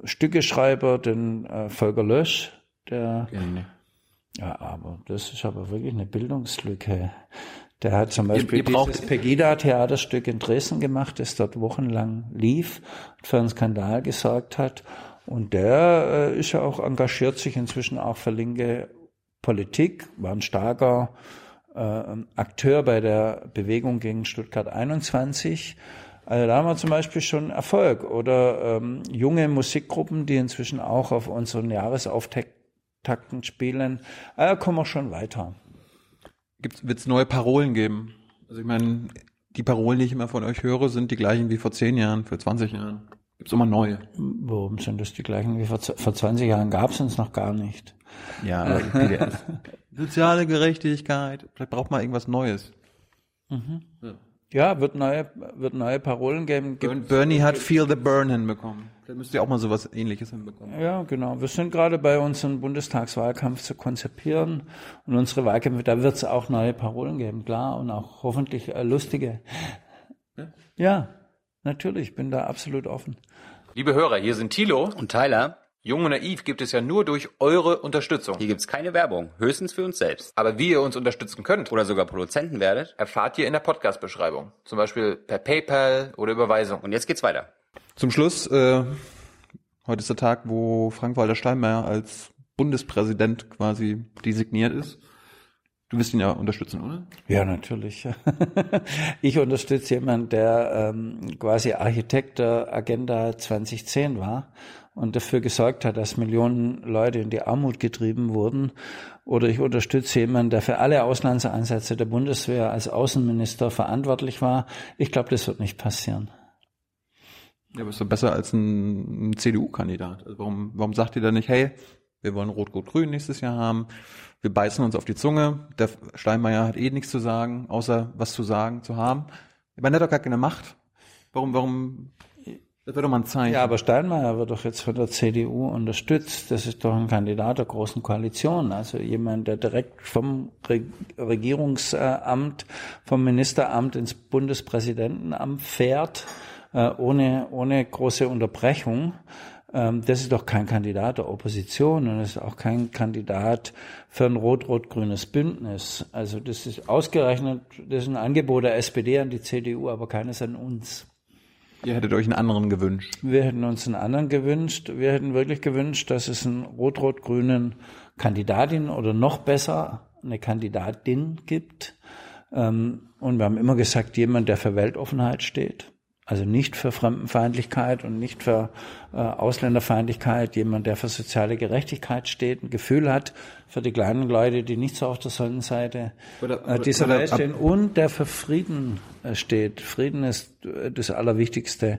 Stückeschreiber, den äh, Volker Lösch, der... Gerne. Ja, aber das ist aber wirklich eine Bildungslücke. Der hat zum Beispiel ihr, ihr dieses Pegida-Theaterstück in Dresden gemacht, das dort wochenlang lief und für einen Skandal gesorgt hat. Und der äh, ist ja auch engagiert sich inzwischen auch für linke Politik, war ein starker äh, Akteur bei der Bewegung gegen Stuttgart 21. Also da haben wir zum Beispiel schon Erfolg. Oder ähm, junge Musikgruppen, die inzwischen auch auf unseren Jahresauftakten spielen. Ah, da kommen wir schon weiter wird es neue Parolen geben? Also ich meine, die Parolen, die ich immer von euch höre, sind die gleichen wie vor zehn Jahren, vor 20 Jahren. Gibt es immer neue? Warum sind das die gleichen wie vor, vor 20 Jahren? Gab es uns noch gar nicht. Ja. Soziale Gerechtigkeit. Vielleicht braucht man irgendwas Neues. Mhm. Ja. Ja, wird neue, wird neue Parolen geben. Gibt Bernie hat Feel the Burn hinbekommen. Vielleicht müsst ihr auch mal sowas ähnliches hinbekommen. Ja, genau. Wir sind gerade bei unserem Bundestagswahlkampf zu konzipieren und unsere Wahlkämpfe, da wird es auch neue Parolen geben, klar, und auch hoffentlich äh, lustige. Ja? ja, natürlich, bin da absolut offen. Liebe Hörer, hier sind Thilo und Tyler. Jung und Naiv gibt es ja nur durch eure Unterstützung. Hier gibt es keine Werbung, höchstens für uns selbst. Aber wie ihr uns unterstützen könnt oder sogar Produzenten werdet, erfahrt ihr in der Podcast-Beschreibung. Zum Beispiel per PayPal oder Überweisung. Und jetzt geht's weiter. Zum Schluss, äh, heute ist der Tag, wo Frank-Walter Steinmeier als Bundespräsident quasi designiert ist. Du wirst ihn ja unterstützen, oder? Ja, natürlich. ich unterstütze jemanden, der ähm, quasi Architekt der Agenda 2010 war und dafür gesorgt hat, dass Millionen Leute in die Armut getrieben wurden. Oder ich unterstütze jemanden, der für alle Auslandseinsätze der Bundeswehr als Außenminister verantwortlich war. Ich glaube, das wird nicht passieren. Ja, aber ist doch besser als ein, ein CDU-Kandidat. Also warum, warum sagt ihr da nicht, hey, wir wollen Rot-Rot-Grün nächstes Jahr haben, wir beißen uns auf die Zunge, der Steinmeier hat eh nichts zu sagen, außer was zu sagen zu haben. Ich meine, hat doch gar keine Macht. Warum, warum das wird doch mal ein Zeichen. Ja, aber Steinmeier wird doch jetzt von der CDU unterstützt. Das ist doch ein Kandidat der Großen Koalition. Also jemand, der direkt vom Regierungsamt, vom Ministeramt ins Bundespräsidentenamt fährt, äh, ohne, ohne große Unterbrechung. Ähm, das ist doch kein Kandidat der Opposition und das ist auch kein Kandidat für ein rot-rot-grünes Bündnis. Also das ist ausgerechnet, das ist ein Angebot der SPD an die CDU, aber keines an uns. Ihr hättet euch einen anderen gewünscht. Wir hätten uns einen anderen gewünscht. Wir hätten wirklich gewünscht, dass es einen rot-rot-grünen Kandidatin oder noch besser eine Kandidatin gibt. Ähm, und wir haben immer gesagt, jemand, der für Weltoffenheit steht. Also nicht für Fremdenfeindlichkeit und nicht für äh, Ausländerfeindlichkeit, jemand, der für soziale Gerechtigkeit steht, ein Gefühl hat für die kleinen Leute, die nicht so auf der Sonnenseite oder, äh, dieser oder, Welt stehen und der für Frieden äh, steht. Frieden ist äh, das Allerwichtigste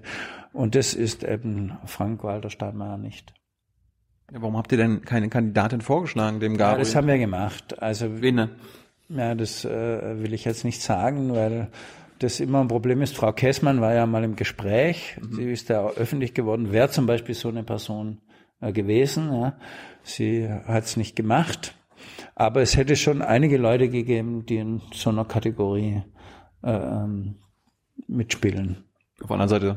und das ist eben Frank-Walter Steinmeier nicht. Ja, warum habt ihr denn keine Kandidatin vorgeschlagen, dem Gabriel? Ja, das haben wir gemacht. Also Wen denn? Ja, das äh, will ich jetzt nicht sagen, weil das immer ein Problem ist. Frau Kessmann war ja mal im Gespräch. Mhm. Sie ist ja öffentlich geworden. Wer zum Beispiel so eine Person äh, gewesen? Ja. Sie hat es nicht gemacht. Aber es hätte schon einige Leute gegeben, die in so einer Kategorie äh, ähm, mitspielen. Auf der anderen Seite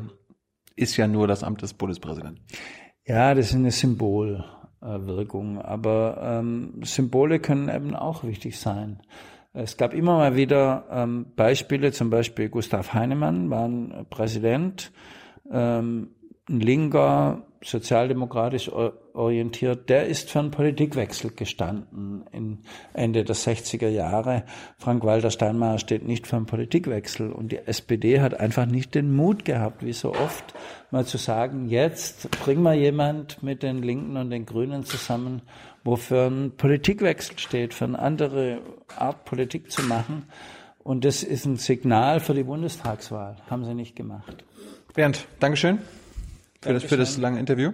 ist ja nur das Amt des Bundespräsidenten. Ja, das ist eine Symbolwirkung. Aber ähm, Symbole können eben auch wichtig sein. Es gab immer mal wieder ähm, Beispiele, zum Beispiel Gustav Heinemann war ein Präsident, ähm, ein linker, sozialdemokratisch orientiert, der ist für einen Politikwechsel gestanden in Ende der 60er Jahre. Frank-Walter Steinmeier steht nicht für einen Politikwechsel und die SPD hat einfach nicht den Mut gehabt, wie so oft, mal zu sagen, jetzt bringen wir jemand mit den Linken und den Grünen zusammen, wo für einen Politikwechsel steht, für eine andere Art Politik zu machen. Und das ist ein Signal für die Bundestagswahl. Haben sie nicht gemacht. Bernd, Dankeschön für das, für das lange Interview.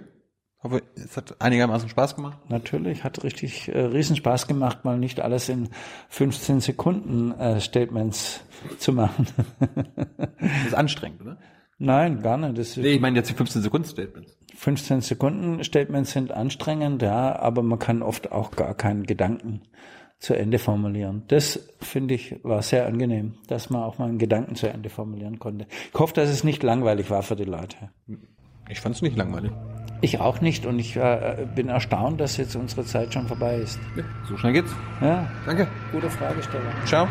Ich hoffe, es hat einigermaßen Spaß gemacht. Natürlich, hat richtig äh, riesen Spaß gemacht, mal nicht alles in 15 Sekunden äh, Statements zu machen. das ist anstrengend, oder? Nein, gar nicht. Das nee, ich meine jetzt die 15 Sekunden Statements. 15 Sekunden Statements sind anstrengend, ja, aber man kann oft auch gar keinen Gedanken zu Ende formulieren. Das finde ich war sehr angenehm, dass man auch mal einen Gedanken zu Ende formulieren konnte. Ich hoffe, dass es nicht langweilig war für die Leute. Ich fand es nicht langweilig. Ich auch nicht und ich äh, bin erstaunt, dass jetzt unsere Zeit schon vorbei ist. Ja, so schnell geht's. Ja. Danke. Gute Fragestellung. Ciao.